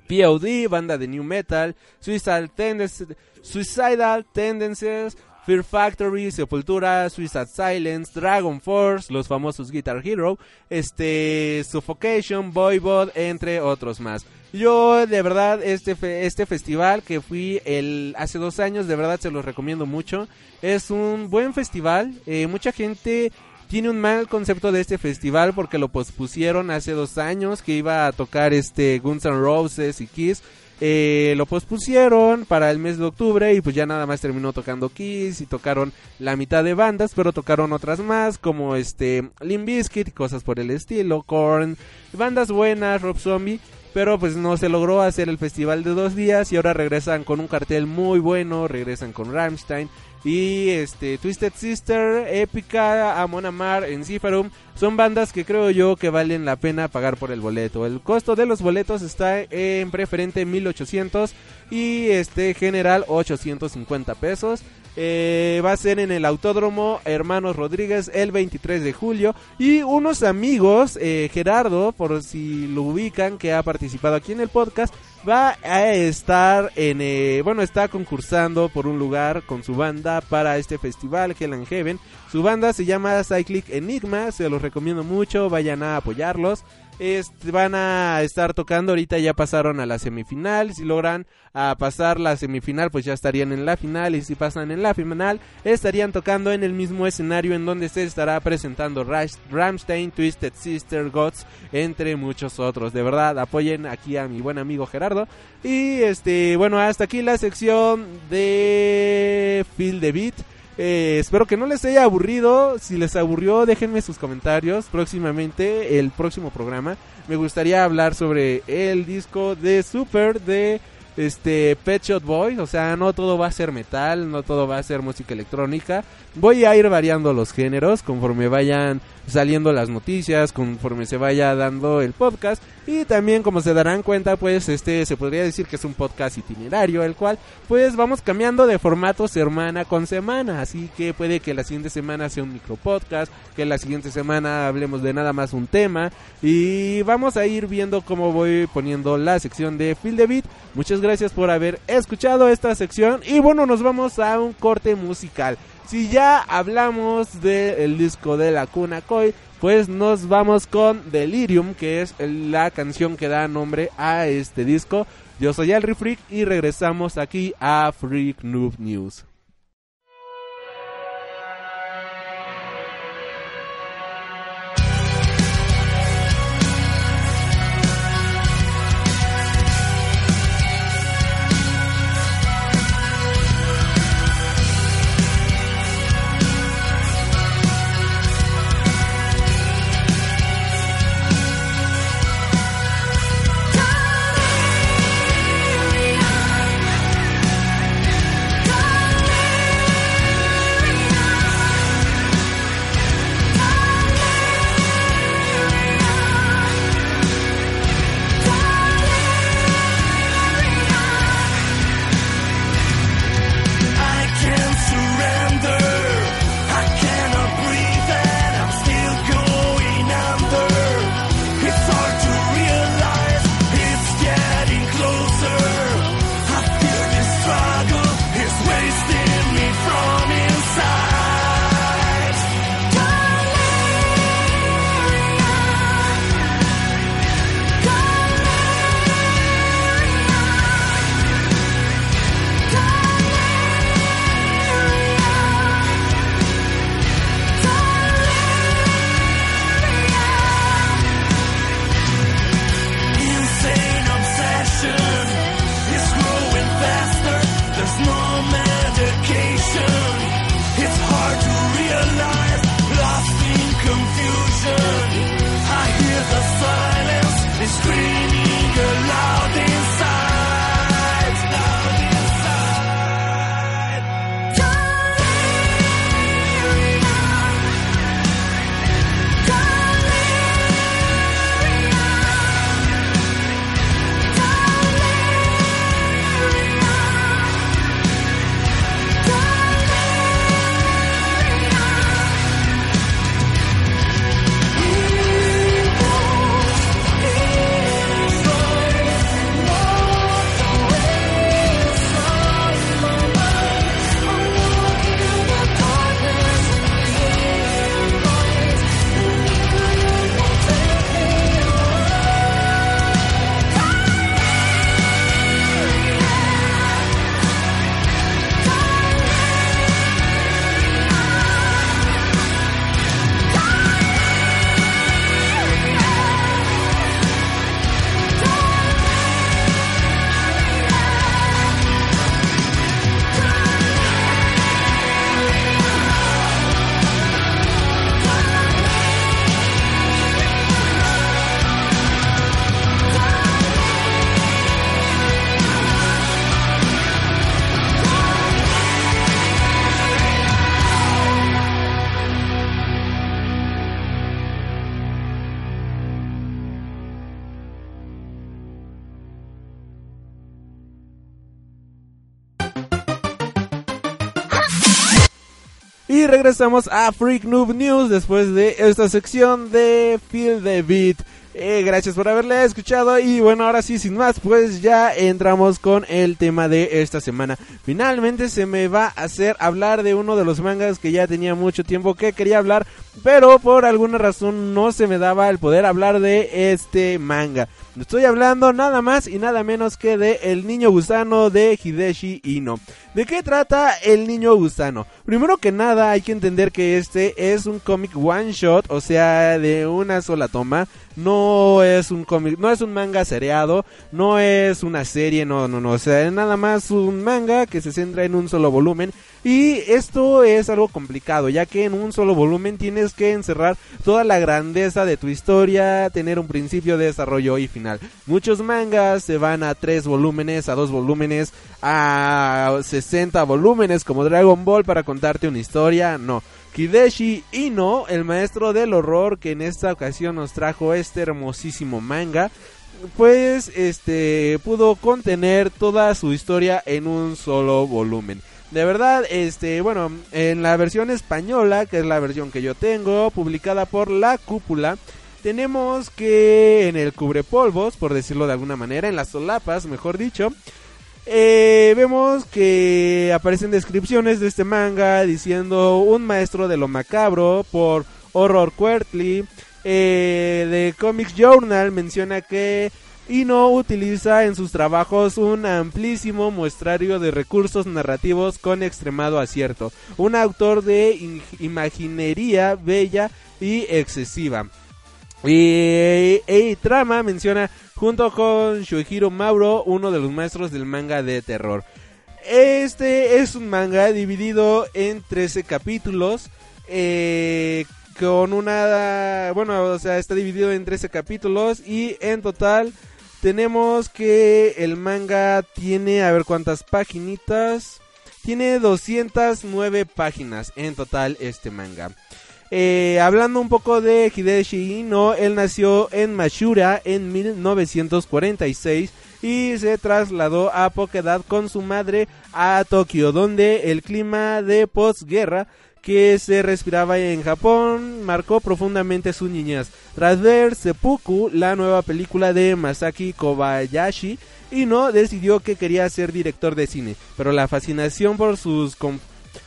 POD, banda de New Metal, Suicidal, Tendencies, Suicidal Tendencies, Fear Factory, Sepultura, Suicide Silence, Dragon Force, los famosos Guitar Hero, este Suffocation, Voivod, entre otros más. Yo de verdad este este festival que fui el hace dos años de verdad se los recomiendo mucho. Es un buen festival. eh, mucha gente tiene un mal concepto de este festival porque lo pospusieron hace dos años que iba a tocar este Guns N' Roses y Kiss. Eh, lo pospusieron para el mes de octubre y pues ya nada más terminó tocando Kiss y tocaron la mitad de bandas, pero tocaron otras más como este Limp Bizkit cosas por el estilo, Korn, bandas buenas, Rob Zombie, pero pues no se logró hacer el festival de dos días y ahora regresan con un cartel muy bueno, regresan con Rammstein y este Twisted Sister, Épica, Amon Amar, Enciferum son bandas que creo yo que valen la pena pagar por el boleto. El costo de los boletos está en preferente 1800 y este general 850 pesos. Eh, va a ser en el Autódromo Hermanos Rodríguez el 23 de julio. Y unos amigos, eh, Gerardo, por si lo ubican, que ha participado aquí en el podcast, va a estar en, eh, bueno, está concursando por un lugar con su banda para este festival, Hell and Heaven. Su banda se llama Cyclic Enigma, se los recomiendo mucho, vayan a apoyarlos. Van a estar tocando, ahorita ya pasaron a la semifinal, si logran a pasar la semifinal pues ya estarían en la final y si pasan en la final estarían tocando en el mismo escenario en donde se estará presentando Rammstein, Twisted Sister, Gods, entre muchos otros. De verdad, apoyen aquí a mi buen amigo Gerardo. Y este, bueno, hasta aquí la sección de Feel the Beat. Eh, espero que no les haya aburrido. Si les aburrió, déjenme sus comentarios. Próximamente, el próximo programa, me gustaría hablar sobre el disco de Super de este Pet Shop Boys. O sea, no todo va a ser metal, no todo va a ser música electrónica. Voy a ir variando los géneros conforme vayan saliendo las noticias, conforme se vaya dando el podcast. Y también, como se darán cuenta, pues este se podría decir que es un podcast itinerario, el cual pues vamos cambiando de formato semana con semana. Así que puede que la siguiente semana sea un micro podcast, que la siguiente semana hablemos de nada más un tema. Y vamos a ir viendo cómo voy poniendo la sección de Feel the Beat. Muchas por haber escuchado esta sección. Y bueno, nos vamos a un corte musical. Si ya hablamos del disco de la Cuna Koi, pues nos vamos con Delirium, que es la canción que da nombre a este disco. Yo soy Alri Freak y regresamos aquí a Freak Noob News. Regresamos a Freak Noob News después de esta sección de Feel the Beat. Eh, gracias por haberle escuchado y bueno, ahora sí, sin más, pues ya entramos con el tema de esta semana. Finalmente se me va a hacer hablar de uno de los mangas que ya tenía mucho tiempo que quería hablar, pero por alguna razón no se me daba el poder hablar de este manga. Estoy hablando nada más y nada menos que de El Niño Gusano de Hideshi Ino. ¿De qué trata El Niño Gusano? Primero que nada hay que entender que este es un cómic one shot, o sea, de una sola toma. No es un cómic, no es un manga seriado, no es una serie, no, no, no, o sea, es nada más un manga que se centra en un solo volumen y esto es algo complicado, ya que en un solo volumen tienes que encerrar toda la grandeza de tu historia, tener un principio de desarrollo y final. Muchos mangas se van a tres volúmenes, a dos volúmenes, a 60 volúmenes como Dragon Ball para contarte una historia, no. Kideshi Ino, el maestro del horror que en esta ocasión nos trajo este hermosísimo manga, pues este pudo contener toda su historia en un solo volumen. De verdad, este, bueno, en la versión española, que es la versión que yo tengo, publicada por La Cúpula, tenemos que en el cubrepolvos, por decirlo de alguna manera, en las solapas, mejor dicho, eh, vemos que aparecen descripciones de este manga diciendo un maestro de lo macabro por Horror Quarterly. Eh, de Comics Journal menciona que Ino utiliza en sus trabajos un amplísimo muestrario de recursos narrativos con extremado acierto. Un autor de imaginería bella y excesiva. Y, Trama menciona junto con Shuhiro Mauro, uno de los maestros del manga de terror. Este es un manga dividido en 13 capítulos. Eh, con una. Bueno, o sea, está dividido en 13 capítulos. Y en total tenemos que el manga tiene. A ver cuántas paginitas. Tiene 209 páginas en total este manga. Eh, hablando un poco de Hideshi Ino, él nació en Mashura en 1946 y se trasladó a poca edad con su madre a Tokio, donde el clima de posguerra que se respiraba en Japón marcó profundamente su niñez. Tras ver Seppuku, la nueva película de Masaki Kobayashi, Ino decidió que quería ser director de cine, pero la fascinación por sus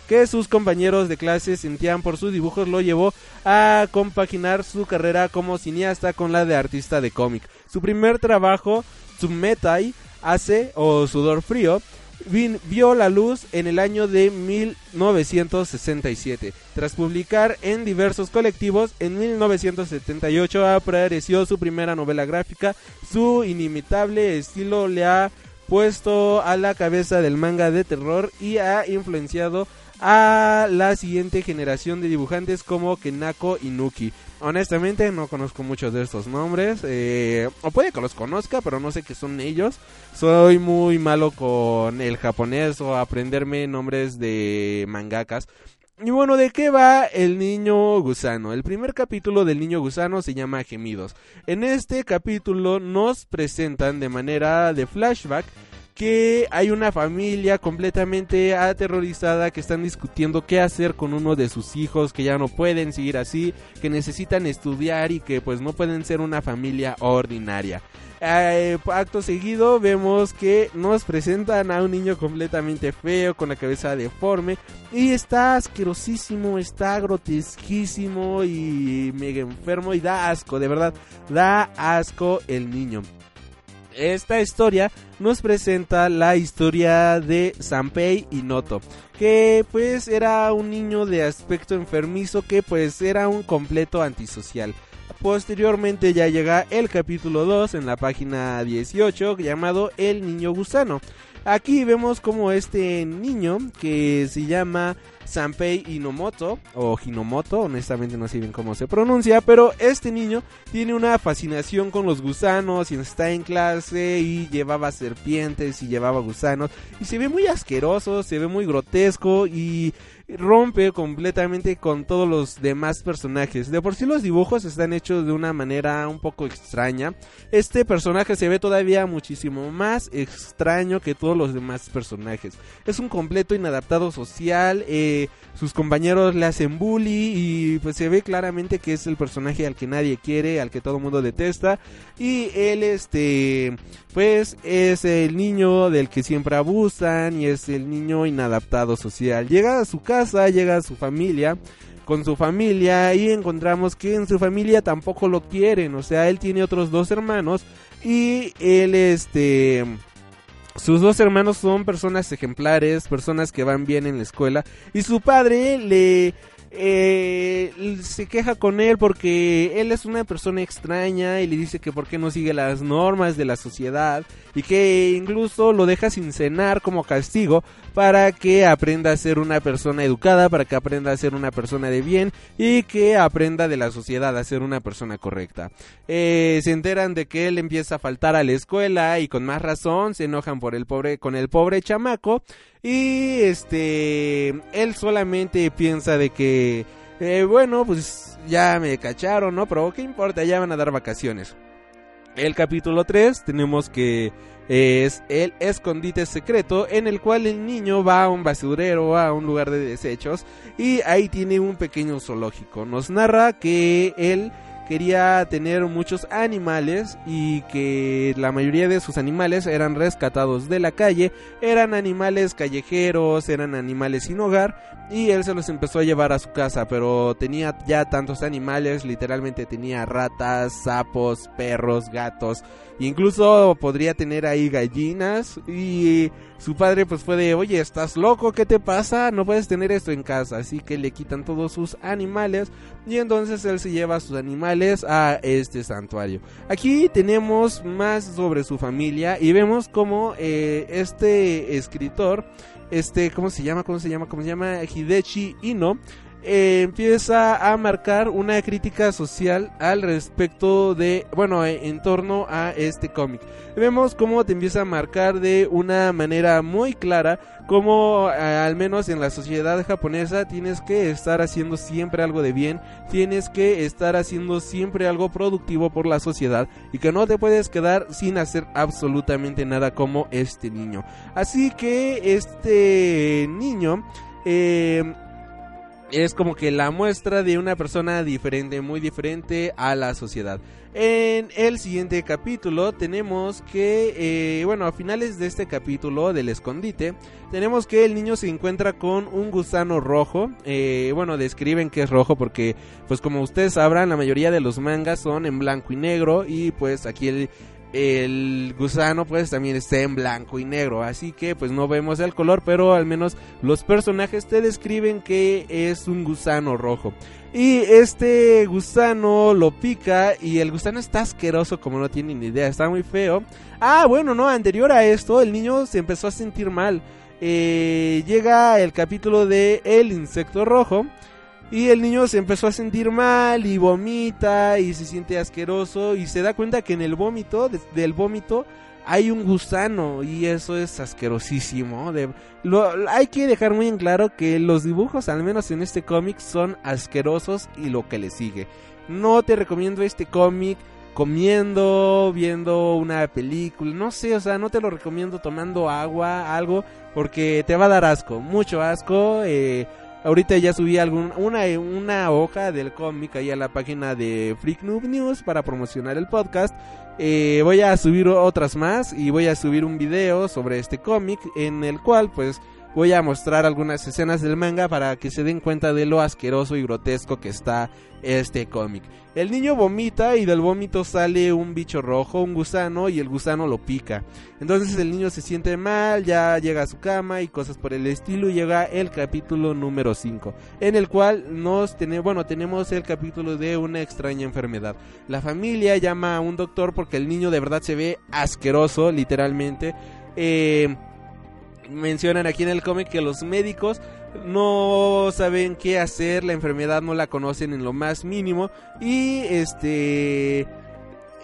que sus compañeros de clase sentían por sus dibujos lo llevó a compaginar su carrera como cineasta con la de artista de cómic. Su primer trabajo, Tsumetai, hace o Sudor Frío, vio la luz en el año de 1967. Tras publicar en diversos colectivos, en 1978 apareció su primera novela gráfica. Su inimitable estilo le ha puesto a la cabeza del manga de terror y ha influenciado a la siguiente generación de dibujantes como Kenako Inuki. Honestamente no conozco muchos de estos nombres, eh, o puede que los conozca, pero no sé qué son ellos. Soy muy malo con el japonés o aprenderme nombres de mangakas. Y bueno, ¿de qué va el niño gusano? El primer capítulo del niño gusano se llama Gemidos. En este capítulo nos presentan de manera de flashback que hay una familia completamente aterrorizada que están discutiendo qué hacer con uno de sus hijos que ya no pueden seguir así, que necesitan estudiar y que pues no pueden ser una familia ordinaria. Eh, acto seguido vemos que nos presentan a un niño completamente feo con la cabeza deforme y está asquerosísimo, está grotesquísimo y mega enfermo y da asco, de verdad, da asco el niño esta historia nos presenta la historia de Sanpei Noto que pues era un niño de aspecto enfermizo que pues era un completo antisocial. Posteriormente ya llega el capítulo 2 en la página 18 llamado El Niño Gusano. Aquí vemos como este niño que se llama Sanpei Inomoto o Hinomoto, honestamente no sé bien cómo se pronuncia, pero este niño tiene una fascinación con los gusanos y está en clase y llevaba serpientes y llevaba gusanos y se ve muy asqueroso, se ve muy grotesco y rompe completamente con todos los demás personajes. De por sí los dibujos están hechos de una manera un poco extraña. Este personaje se ve todavía muchísimo más extraño que todos los demás personajes. Es un completo inadaptado social. Eh, sus compañeros le hacen bully y pues se ve claramente que es el personaje al que nadie quiere, al que todo el mundo detesta y él este pues es el niño del que siempre abusan y es el niño inadaptado social. Llega a su casa, llega su familia con su familia y encontramos que en su familia tampoco lo quieren, o sea, él tiene otros dos hermanos y él este sus dos hermanos son personas ejemplares, personas que van bien en la escuela y su padre le eh, se queja con él porque él es una persona extraña y le dice que por qué no sigue las normas de la sociedad y que incluso lo deja sin cenar como castigo para que aprenda a ser una persona educada, para que aprenda a ser una persona de bien y que aprenda de la sociedad a ser una persona correcta. Eh, se enteran de que él empieza a faltar a la escuela y con más razón se enojan por el pobre con el pobre chamaco y este él solamente piensa de que eh, bueno pues ya me cacharon no pero qué importa ya van a dar vacaciones. El capítulo 3 tenemos que es el escondite secreto en el cual el niño va a un basurero, a un lugar de desechos y ahí tiene un pequeño zoológico. Nos narra que él quería tener muchos animales y que la mayoría de sus animales eran rescatados de la calle, eran animales callejeros, eran animales sin hogar y él se los empezó a llevar a su casa, pero tenía ya tantos animales, literalmente tenía ratas, sapos, perros, gatos, incluso podría tener ahí gallinas y su padre pues fue de, oye, ¿estás loco? ¿Qué te pasa? No puedes tener esto en casa. Así que le quitan todos sus animales y entonces él se lleva a sus animales a este santuario. Aquí tenemos más sobre su familia y vemos como eh, este escritor, este, ¿cómo se llama? ¿Cómo se llama? ¿Cómo se llama? Hidechi Ino eh, empieza a marcar una crítica social al respecto de, bueno, eh, en torno a este cómic. Vemos cómo te empieza a marcar de una manera muy clara cómo eh, al menos en la sociedad japonesa tienes que estar haciendo siempre algo de bien, tienes que estar haciendo siempre algo productivo por la sociedad y que no te puedes quedar sin hacer absolutamente nada como este niño. Así que este niño eh, es como que la muestra de una persona diferente, muy diferente a la sociedad. En el siguiente capítulo tenemos que, eh, bueno, a finales de este capítulo del escondite, tenemos que el niño se encuentra con un gusano rojo. Eh, bueno, describen que es rojo porque, pues como ustedes sabrán, la mayoría de los mangas son en blanco y negro y pues aquí el, el gusano pues también está en blanco y negro. Así que pues no vemos el color pero al menos los personajes te describen que es un gusano rojo. Y este gusano lo pica y el gusano está asqueroso como no tienen ni idea está muy feo. Ah bueno no anterior a esto el niño se empezó a sentir mal. Eh, llega el capítulo de el insecto rojo y el niño se empezó a sentir mal y vomita y se siente asqueroso y se da cuenta que en el vómito, del vómito, hay un gusano y eso es asquerosísimo. Hay que dejar muy en claro que los dibujos, al menos en este cómic, son asquerosos y lo que le sigue. No te recomiendo este cómic comiendo, viendo una película, no sé, o sea, no te lo recomiendo tomando agua, algo, porque te va a dar asco, mucho asco. Eh, Ahorita ya subí algún, una, hoja del cómic ahí a la página de Freak Noob News para promocionar el podcast. Eh, voy a subir otras más y voy a subir un video sobre este cómic en el cual pues voy a mostrar algunas escenas del manga para que se den cuenta de lo asqueroso y grotesco que está este cómic. El niño vomita y del vómito sale un bicho rojo, un gusano, y el gusano lo pica. Entonces el niño se siente mal, ya llega a su cama y cosas por el estilo, y llega el capítulo número 5, en el cual nos tenemos, bueno, tenemos el capítulo de una extraña enfermedad. La familia llama a un doctor porque el niño de verdad se ve asqueroso, literalmente. Eh, mencionan aquí en el cómic que los médicos no saben qué hacer, la enfermedad no la conocen en lo más mínimo y este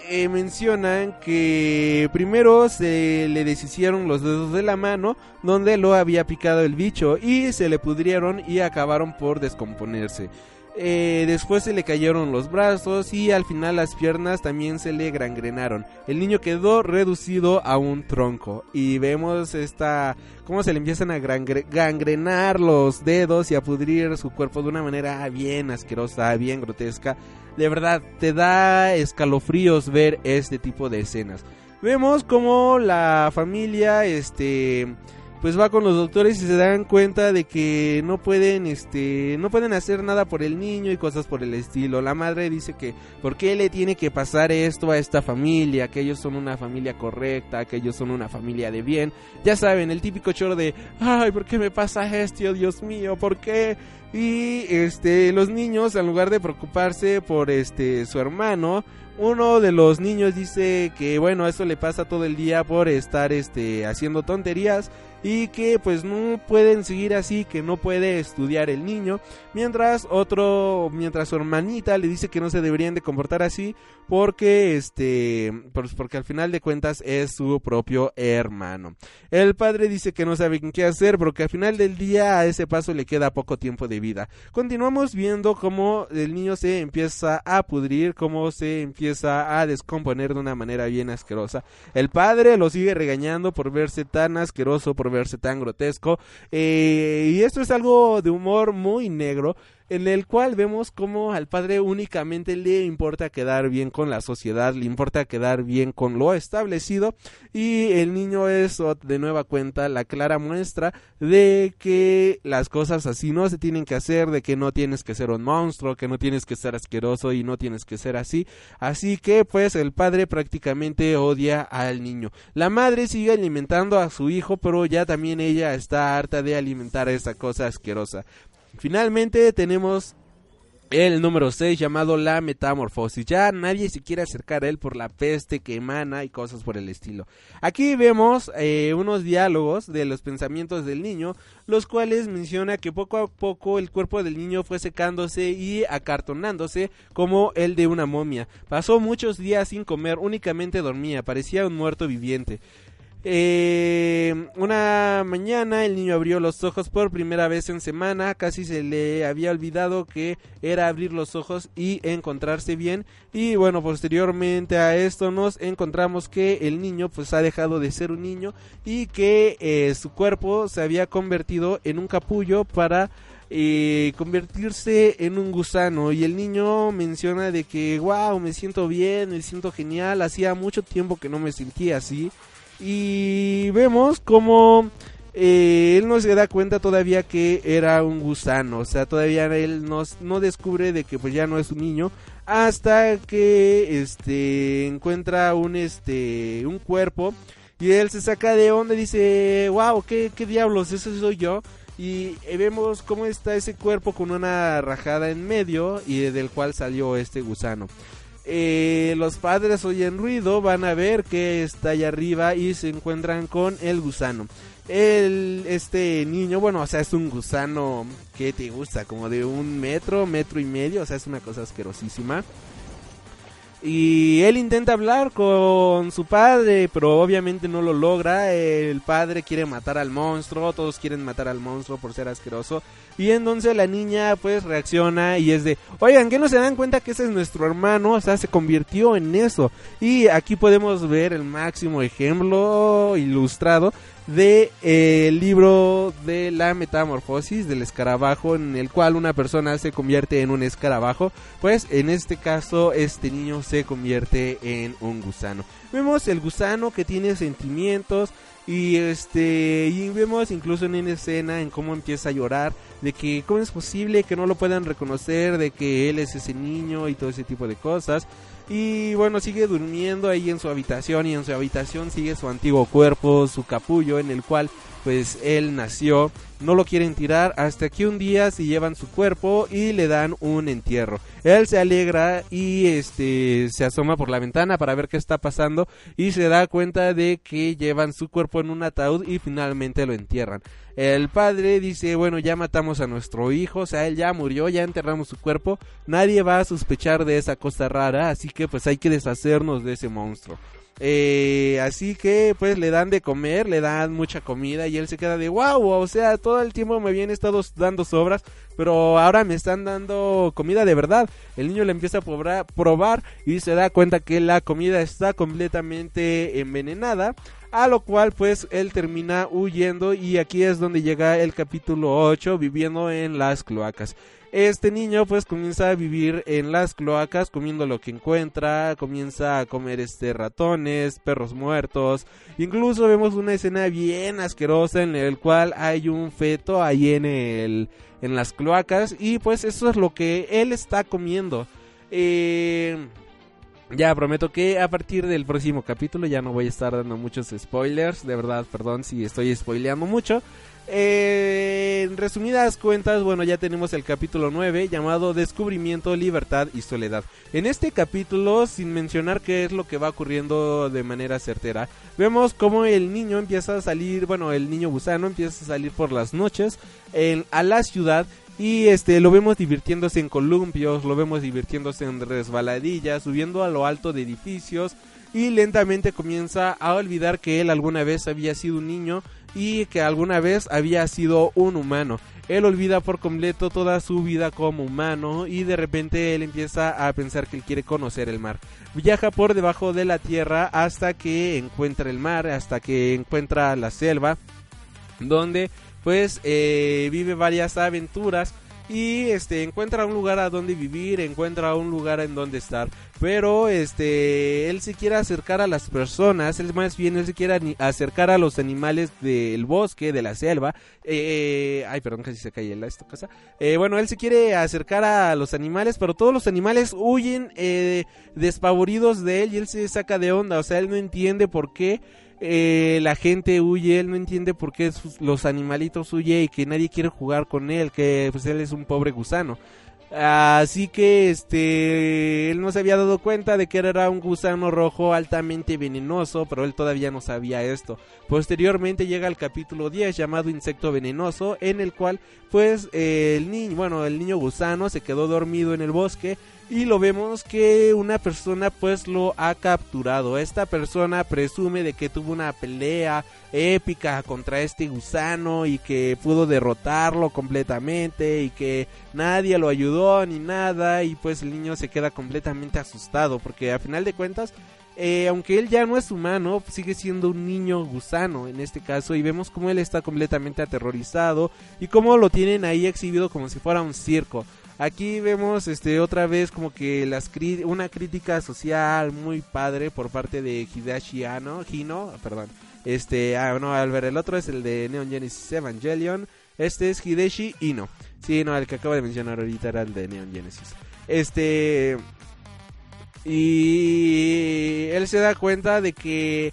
eh, mencionan que primero se le deshicieron los dedos de la mano donde lo había picado el bicho y se le pudrieron y acabaron por descomponerse. Eh, después se le cayeron los brazos y al final las piernas también se le gangrenaron. El niño quedó reducido a un tronco y vemos esta cómo se le empiezan a gangrenar los dedos y a pudrir su cuerpo de una manera bien asquerosa, bien grotesca. De verdad, te da escalofríos ver este tipo de escenas. Vemos como la familia, este, pues va con los doctores y se dan cuenta de que no pueden, este, no pueden hacer nada por el niño y cosas por el estilo. La madre dice que, ¿por qué le tiene que pasar esto a esta familia? Que ellos son una familia correcta, que ellos son una familia de bien. Ya saben, el típico choro de, ay, ¿por qué me pasa esto? Dios mío, ¿por qué? Y este, los niños, en lugar de preocuparse por este su hermano, uno de los niños dice que bueno, eso le pasa todo el día por estar este haciendo tonterías y que pues no pueden seguir así, que no puede estudiar el niño, mientras otro, mientras su hermanita le dice que no se deberían de comportar así porque este, pues porque al final de cuentas es su propio hermano. El padre dice que no sabe qué hacer porque al final del día a ese paso le queda poco tiempo de vida. Continuamos viendo cómo el niño se empieza a pudrir, cómo se empieza a descomponer de una manera bien asquerosa. El padre lo sigue regañando por verse tan asqueroso, por verse tan grotesco. eh, y esto es algo de humor muy negro en el cual vemos como al padre únicamente le importa quedar bien con la sociedad, le importa quedar bien con lo establecido y el niño es de nueva cuenta la clara muestra de que las cosas así no se tienen que hacer, de que no tienes que ser un monstruo, que no tienes que ser asqueroso y no tienes que ser así, así que pues el padre prácticamente odia al niño. La madre sigue alimentando a su hijo, pero ya también ella está harta de alimentar esa cosa asquerosa. Finalmente tenemos el número 6 llamado la metamorfosis. Ya nadie se quiere acercar a él por la peste que emana y cosas por el estilo. Aquí vemos eh, unos diálogos de los pensamientos del niño, los cuales menciona que poco a poco el cuerpo del niño fue secándose y acartonándose como el de una momia. Pasó muchos días sin comer, únicamente dormía, parecía un muerto viviente. Eh, una mañana el niño abrió los ojos por primera vez en semana, casi se le había olvidado que era abrir los ojos y encontrarse bien. Y bueno, posteriormente a esto nos encontramos que el niño pues ha dejado de ser un niño y que eh, su cuerpo se había convertido en un capullo para eh, convertirse en un gusano. Y el niño menciona de que wow me siento bien me siento genial hacía mucho tiempo que no me sentía así y vemos como eh, él no se da cuenta todavía que era un gusano, o sea, todavía él no, no descubre de que pues ya no es un niño hasta que este encuentra un este un cuerpo y él se saca de onda y dice, wow, ¿qué, qué diablos, eso soy yo. Y eh, vemos cómo está ese cuerpo con una rajada en medio y del cual salió este gusano. Eh, los padres oyen ruido, van a ver que está allá arriba y se encuentran con el gusano. El, este niño, bueno, o sea, es un gusano que te gusta, como de un metro, metro y medio, o sea, es una cosa asquerosísima. Y él intenta hablar con su padre, pero obviamente no lo logra. El padre quiere matar al monstruo, todos quieren matar al monstruo por ser asqueroso. Y entonces la niña pues reacciona y es de, oigan, que no se dan cuenta que ese es nuestro hermano? O sea, se convirtió en eso. Y aquí podemos ver el máximo ejemplo ilustrado de eh, libro de la metamorfosis del escarabajo en el cual una persona se convierte en un escarabajo pues en este caso este niño se convierte en un gusano. Vemos el gusano que tiene sentimientos y este y vemos incluso en una escena en cómo empieza a llorar de que cómo es posible que no lo puedan reconocer de que él es ese niño y todo ese tipo de cosas y bueno, sigue durmiendo ahí en su habitación y en su habitación sigue su antiguo cuerpo, su capullo en el cual pues él nació. No lo quieren tirar hasta que un día se llevan su cuerpo y le dan un entierro. Él se alegra y este se asoma por la ventana para ver qué está pasando y se da cuenta de que llevan su cuerpo en un ataúd y finalmente lo entierran. El padre dice, bueno, ya matamos a nuestro hijo, o sea, él ya murió, ya enterramos su cuerpo, nadie va a sospechar de esa cosa rara, así que pues hay que deshacernos de ese monstruo. Eh, así que pues le dan de comer, le dan mucha comida y él se queda de wow, o sea, todo el tiempo me habían estado dando sobras, pero ahora me están dando comida de verdad. El niño le empieza a probar, probar y se da cuenta que la comida está completamente envenenada. A lo cual pues él termina huyendo y aquí es donde llega el capítulo 8 viviendo en las cloacas. Este niño pues comienza a vivir en las cloacas comiendo lo que encuentra, comienza a comer este ratones, perros muertos, incluso vemos una escena bien asquerosa en el cual hay un feto ahí en el en las cloacas y pues eso es lo que él está comiendo. Eh, ya prometo que a partir del próximo capítulo ya no voy a estar dando muchos spoilers. De verdad, perdón si estoy spoileando mucho. Eh, en resumidas cuentas, bueno, ya tenemos el capítulo 9 llamado Descubrimiento, Libertad y Soledad. En este capítulo, sin mencionar qué es lo que va ocurriendo de manera certera, vemos cómo el niño empieza a salir, bueno, el niño gusano empieza a salir por las noches a la ciudad y este lo vemos divirtiéndose en columpios, lo vemos divirtiéndose en resbaladillas, subiendo a lo alto de edificios y lentamente comienza a olvidar que él alguna vez había sido un niño y que alguna vez había sido un humano. Él olvida por completo toda su vida como humano y de repente él empieza a pensar que él quiere conocer el mar. Viaja por debajo de la tierra hasta que encuentra el mar, hasta que encuentra la selva, donde pues eh, vive varias aventuras y este encuentra un lugar a donde vivir, encuentra un lugar en donde estar, pero este él se quiere acercar a las personas, él más bien él se quiere acercar a los animales del bosque, de la selva, eh, ay perdón casi se cae esta cosa, eh, bueno él se quiere acercar a los animales, pero todos los animales huyen eh, despavoridos de él y él se saca de onda, o sea él no entiende por qué eh, la gente huye, él no entiende por qué los animalitos huye y que nadie quiere jugar con él, que pues él es un pobre gusano. Así que este él no se había dado cuenta de que era un gusano rojo altamente venenoso, pero él todavía no sabía esto. Posteriormente llega el capítulo 10 llamado Insecto venenoso, en el cual pues el niño, bueno, el niño gusano se quedó dormido en el bosque y lo vemos que una persona pues lo ha capturado. Esta persona presume de que tuvo una pelea épica contra este gusano y que pudo derrotarlo completamente y que nadie lo ayudó ni nada y pues el niño se queda completamente asustado porque a final de cuentas eh, aunque él ya no es humano, sigue siendo un niño gusano en este caso y vemos como él está completamente aterrorizado y cómo lo tienen ahí exhibido como si fuera un circo. Aquí vemos este otra vez como que las una crítica social muy padre por parte de Hidashi Ano, Hino, perdón. Este, ah, no, al ver el otro es el de Neon Genesis Evangelion. Este es Hideshi Ino. Sí, no, el que acabo de mencionar ahorita era el de Neon Genesis. Este y él se da cuenta de que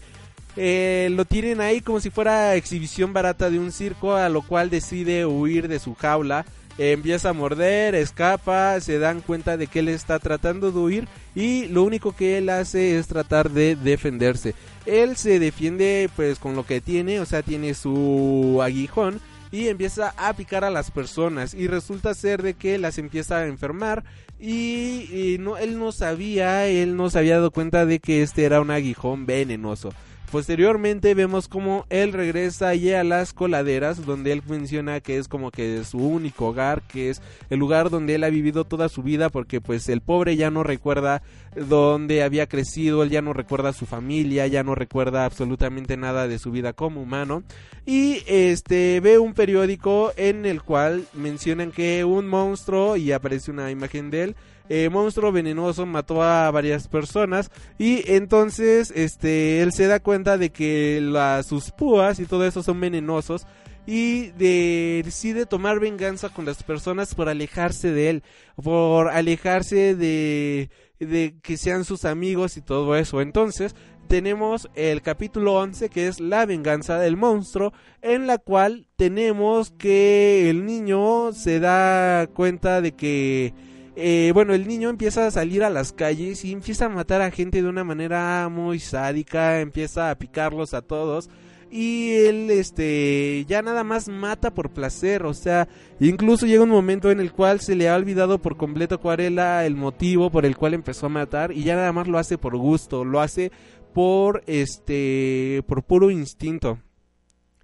eh, lo tienen ahí como si fuera exhibición barata de un circo, a lo cual decide huir de su jaula empieza a morder, escapa, se dan cuenta de que él está tratando de huir y lo único que él hace es tratar de defenderse. Él se defiende pues con lo que tiene, o sea, tiene su aguijón y empieza a picar a las personas y resulta ser de que las empieza a enfermar y, y no, él no sabía, él no se había dado cuenta de que este era un aguijón venenoso. Posteriormente vemos como él regresa allí a las coladeras donde él menciona que es como que su único hogar, que es el lugar donde él ha vivido toda su vida porque pues el pobre ya no recuerda dónde había crecido, él ya no recuerda su familia, ya no recuerda absolutamente nada de su vida como humano. Y este ve un periódico en el cual mencionan que un monstruo y aparece una imagen de él eh, monstruo venenoso mató a varias personas y entonces este él se da cuenta de que las sus púas y todo eso son venenosos y decide tomar venganza con las personas por alejarse de él, por alejarse de, de que sean sus amigos y todo eso. Entonces tenemos el capítulo 11 que es la venganza del monstruo en la cual tenemos que el niño se da cuenta de que eh, bueno, el niño empieza a salir a las calles y empieza a matar a gente de una manera muy sádica, empieza a picarlos a todos. Y él este ya nada más mata por placer, o sea, incluso llega un momento en el cual se le ha olvidado por completo cuál el motivo por el cual empezó a matar y ya nada más lo hace por gusto, lo hace por este por puro instinto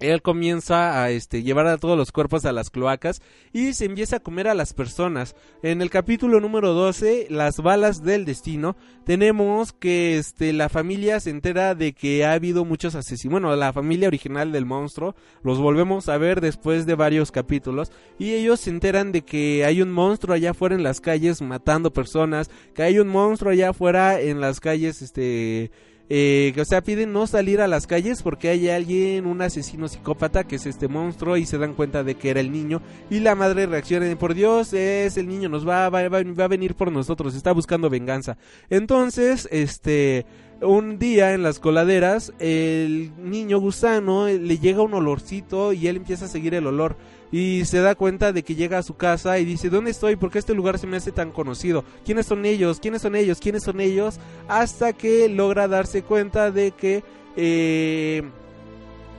él comienza a este, llevar a todos los cuerpos a las cloacas y se empieza a comer a las personas. En el capítulo número 12, las balas del destino, tenemos que este, la familia se entera de que ha habido muchos asesinos. Bueno, la familia original del monstruo, los volvemos a ver después de varios capítulos y ellos se enteran de que hay un monstruo allá afuera en las calles matando personas, que hay un monstruo allá afuera en las calles, este eh, o sea, piden no salir a las calles porque hay alguien, un asesino psicópata que es este monstruo y se dan cuenta de que era el niño y la madre reacciona, por Dios, es el niño, nos va, va, va, va a venir por nosotros, está buscando venganza. Entonces, este un día en las coladeras, el niño gusano le llega un olorcito y él empieza a seguir el olor y se da cuenta de que llega a su casa y dice, ¿dónde estoy? ¿Por qué este lugar se me hace tan conocido? ¿Quiénes son ellos? ¿Quiénes son ellos? ¿Quiénes son ellos? Hasta que logra darse cuenta de que eh,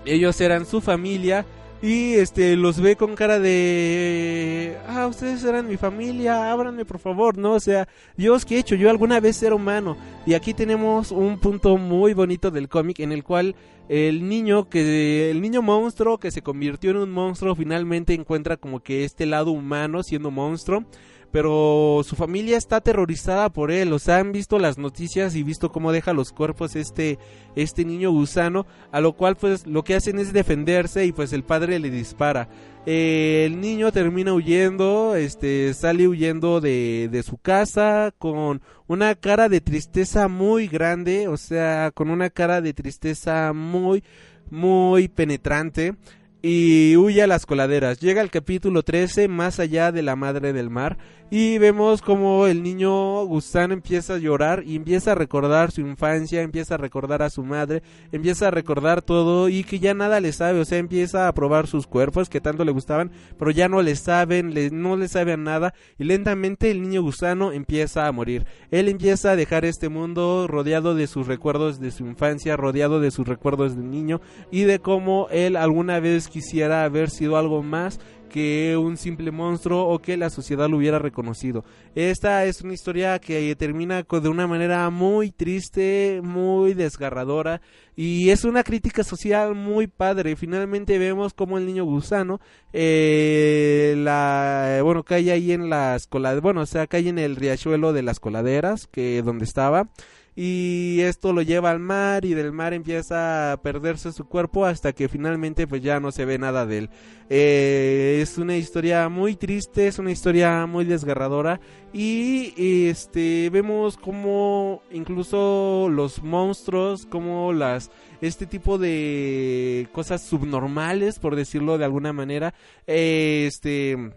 ellos eran su familia y este los ve con cara de ah ustedes eran mi familia ábranme por favor no o sea Dios que he hecho yo alguna vez era humano y aquí tenemos un punto muy bonito del cómic en el cual el niño que el niño monstruo que se convirtió en un monstruo finalmente encuentra como que este lado humano siendo monstruo pero su familia está aterrorizada por él, o sea, han visto las noticias y visto cómo deja los cuerpos este este niño gusano, a lo cual pues lo que hacen es defenderse y pues el padre le dispara. Eh, el niño termina huyendo, este sale huyendo de, de su casa con una cara de tristeza muy grande, o sea, con una cara de tristeza muy muy penetrante y huye a las coladeras. Llega el capítulo 13, más allá de la madre del mar, y vemos como el niño gusano empieza a llorar y empieza a recordar su infancia, empieza a recordar a su madre, empieza a recordar todo y que ya nada le sabe, o sea, empieza a probar sus cuerpos que tanto le gustaban, pero ya no le saben, no le saben nada y lentamente el niño gusano empieza a morir. Él empieza a dejar este mundo rodeado de sus recuerdos de su infancia, rodeado de sus recuerdos de niño y de cómo él alguna vez quisiera haber sido algo más que un simple monstruo o que la sociedad lo hubiera reconocido. Esta es una historia que termina de una manera muy triste, muy desgarradora y es una crítica social muy padre. Finalmente vemos como el niño gusano, eh, la, bueno, cae ahí en las coladeras, bueno, o sea, cae en el riachuelo de las coladeras, que donde estaba y esto lo lleva al mar y del mar empieza a perderse su cuerpo hasta que finalmente pues ya no se ve nada de él. Eh, es una historia muy triste, es una historia muy desgarradora y este vemos como incluso los monstruos, como las este tipo de cosas subnormales por decirlo de alguna manera, este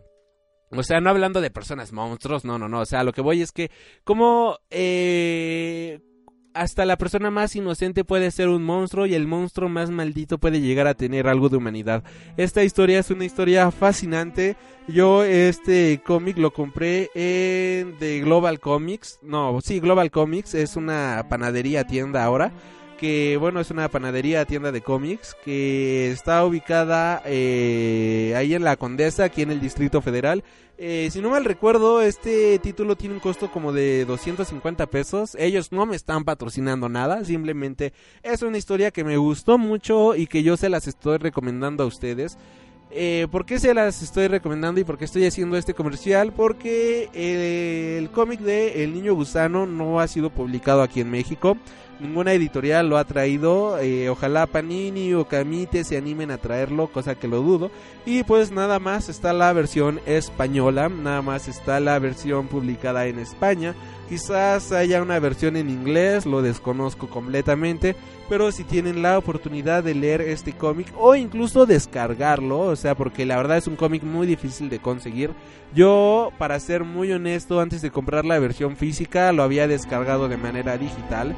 o sea, no hablando de personas monstruos, no, no, no. O sea, lo que voy es que como eh, hasta la persona más inocente puede ser un monstruo y el monstruo más maldito puede llegar a tener algo de humanidad. Esta historia es una historia fascinante. Yo este cómic lo compré en The Global Comics. No, sí, Global Comics es una panadería tienda ahora que bueno es una panadería tienda de cómics que está ubicada eh, ahí en la Condesa aquí en el Distrito Federal. Eh, si no mal recuerdo este título tiene un costo como de 250 pesos. Ellos no me están patrocinando nada simplemente es una historia que me gustó mucho y que yo se las estoy recomendando a ustedes. Eh, ¿Por qué se las estoy recomendando y por qué estoy haciendo este comercial? Porque el cómic de El Niño Gusano no ha sido publicado aquí en México ninguna editorial lo ha traído. Eh, ojalá Panini o Camite se animen a traerlo, cosa que lo dudo. Y pues nada más está la versión española, nada más está la versión publicada en España. Quizás haya una versión en inglés, lo desconozco completamente, pero si tienen la oportunidad de leer este cómic o incluso descargarlo, o sea, porque la verdad es un cómic muy difícil de conseguir. Yo, para ser muy honesto, antes de comprar la versión física, lo había descargado de manera digital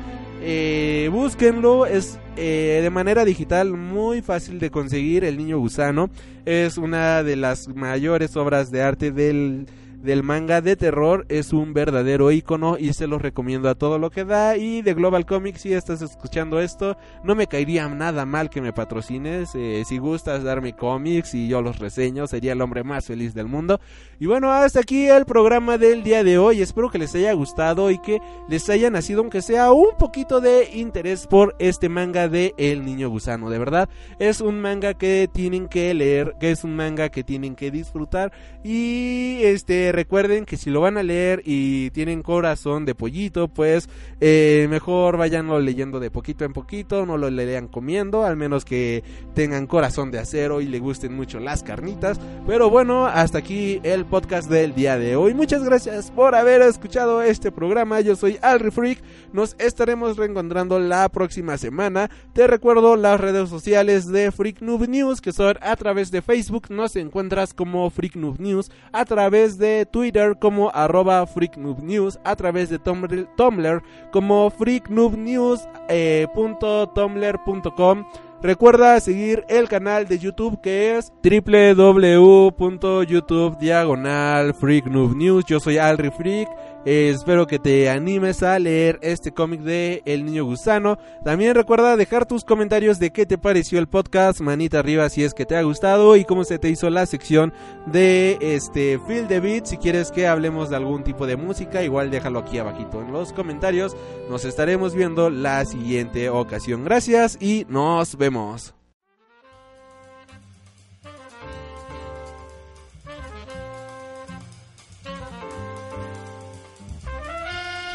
eh, búsquenlo, es eh, de manera digital muy fácil de conseguir. El Niño Gusano es una de las mayores obras de arte del, del manga de terror. Es un verdadero icono y se los recomiendo a todo lo que da. Y de Global Comics, si estás escuchando esto, no me caería nada mal que me patrocines. Eh, si gustas darme cómics y yo los reseño, sería el hombre más feliz del mundo. Y bueno, hasta aquí el programa del día de hoy. Espero que les haya gustado y que les haya nacido, aunque sea un poquito de interés por este manga de El Niño Gusano. De verdad, es un manga que tienen que leer, que es un manga que tienen que disfrutar. Y este recuerden que si lo van a leer y tienen corazón de pollito, pues eh, mejor vayanlo leyendo de poquito en poquito, no lo lean comiendo, al menos que tengan corazón de acero y le gusten mucho las carnitas. Pero bueno, hasta aquí el podcast del día de hoy. Muchas gracias por haber escuchado este programa. Yo soy Alri Freak. Nos estaremos reencontrando la próxima semana. Te recuerdo las redes sociales de Freak Noob News, que son a través de Facebook, nos encuentras como Freak News, a través de Twitter como arroba Freak Noob News, a través de Tumblr, Tumblr como freaknoobnews.tumblr.com. Recuerda seguir el canal de YouTube que es www.youtube diagonal. Yo soy Alri Freak. Espero que te animes a leer este cómic de El Niño Gusano. También recuerda dejar tus comentarios de qué te pareció el podcast, manita arriba si es que te ha gustado y cómo se te hizo la sección de este Feel the Beat. Si quieres que hablemos de algún tipo de música, igual déjalo aquí abajito en los comentarios. Nos estaremos viendo la siguiente ocasión. Gracias y nos vemos.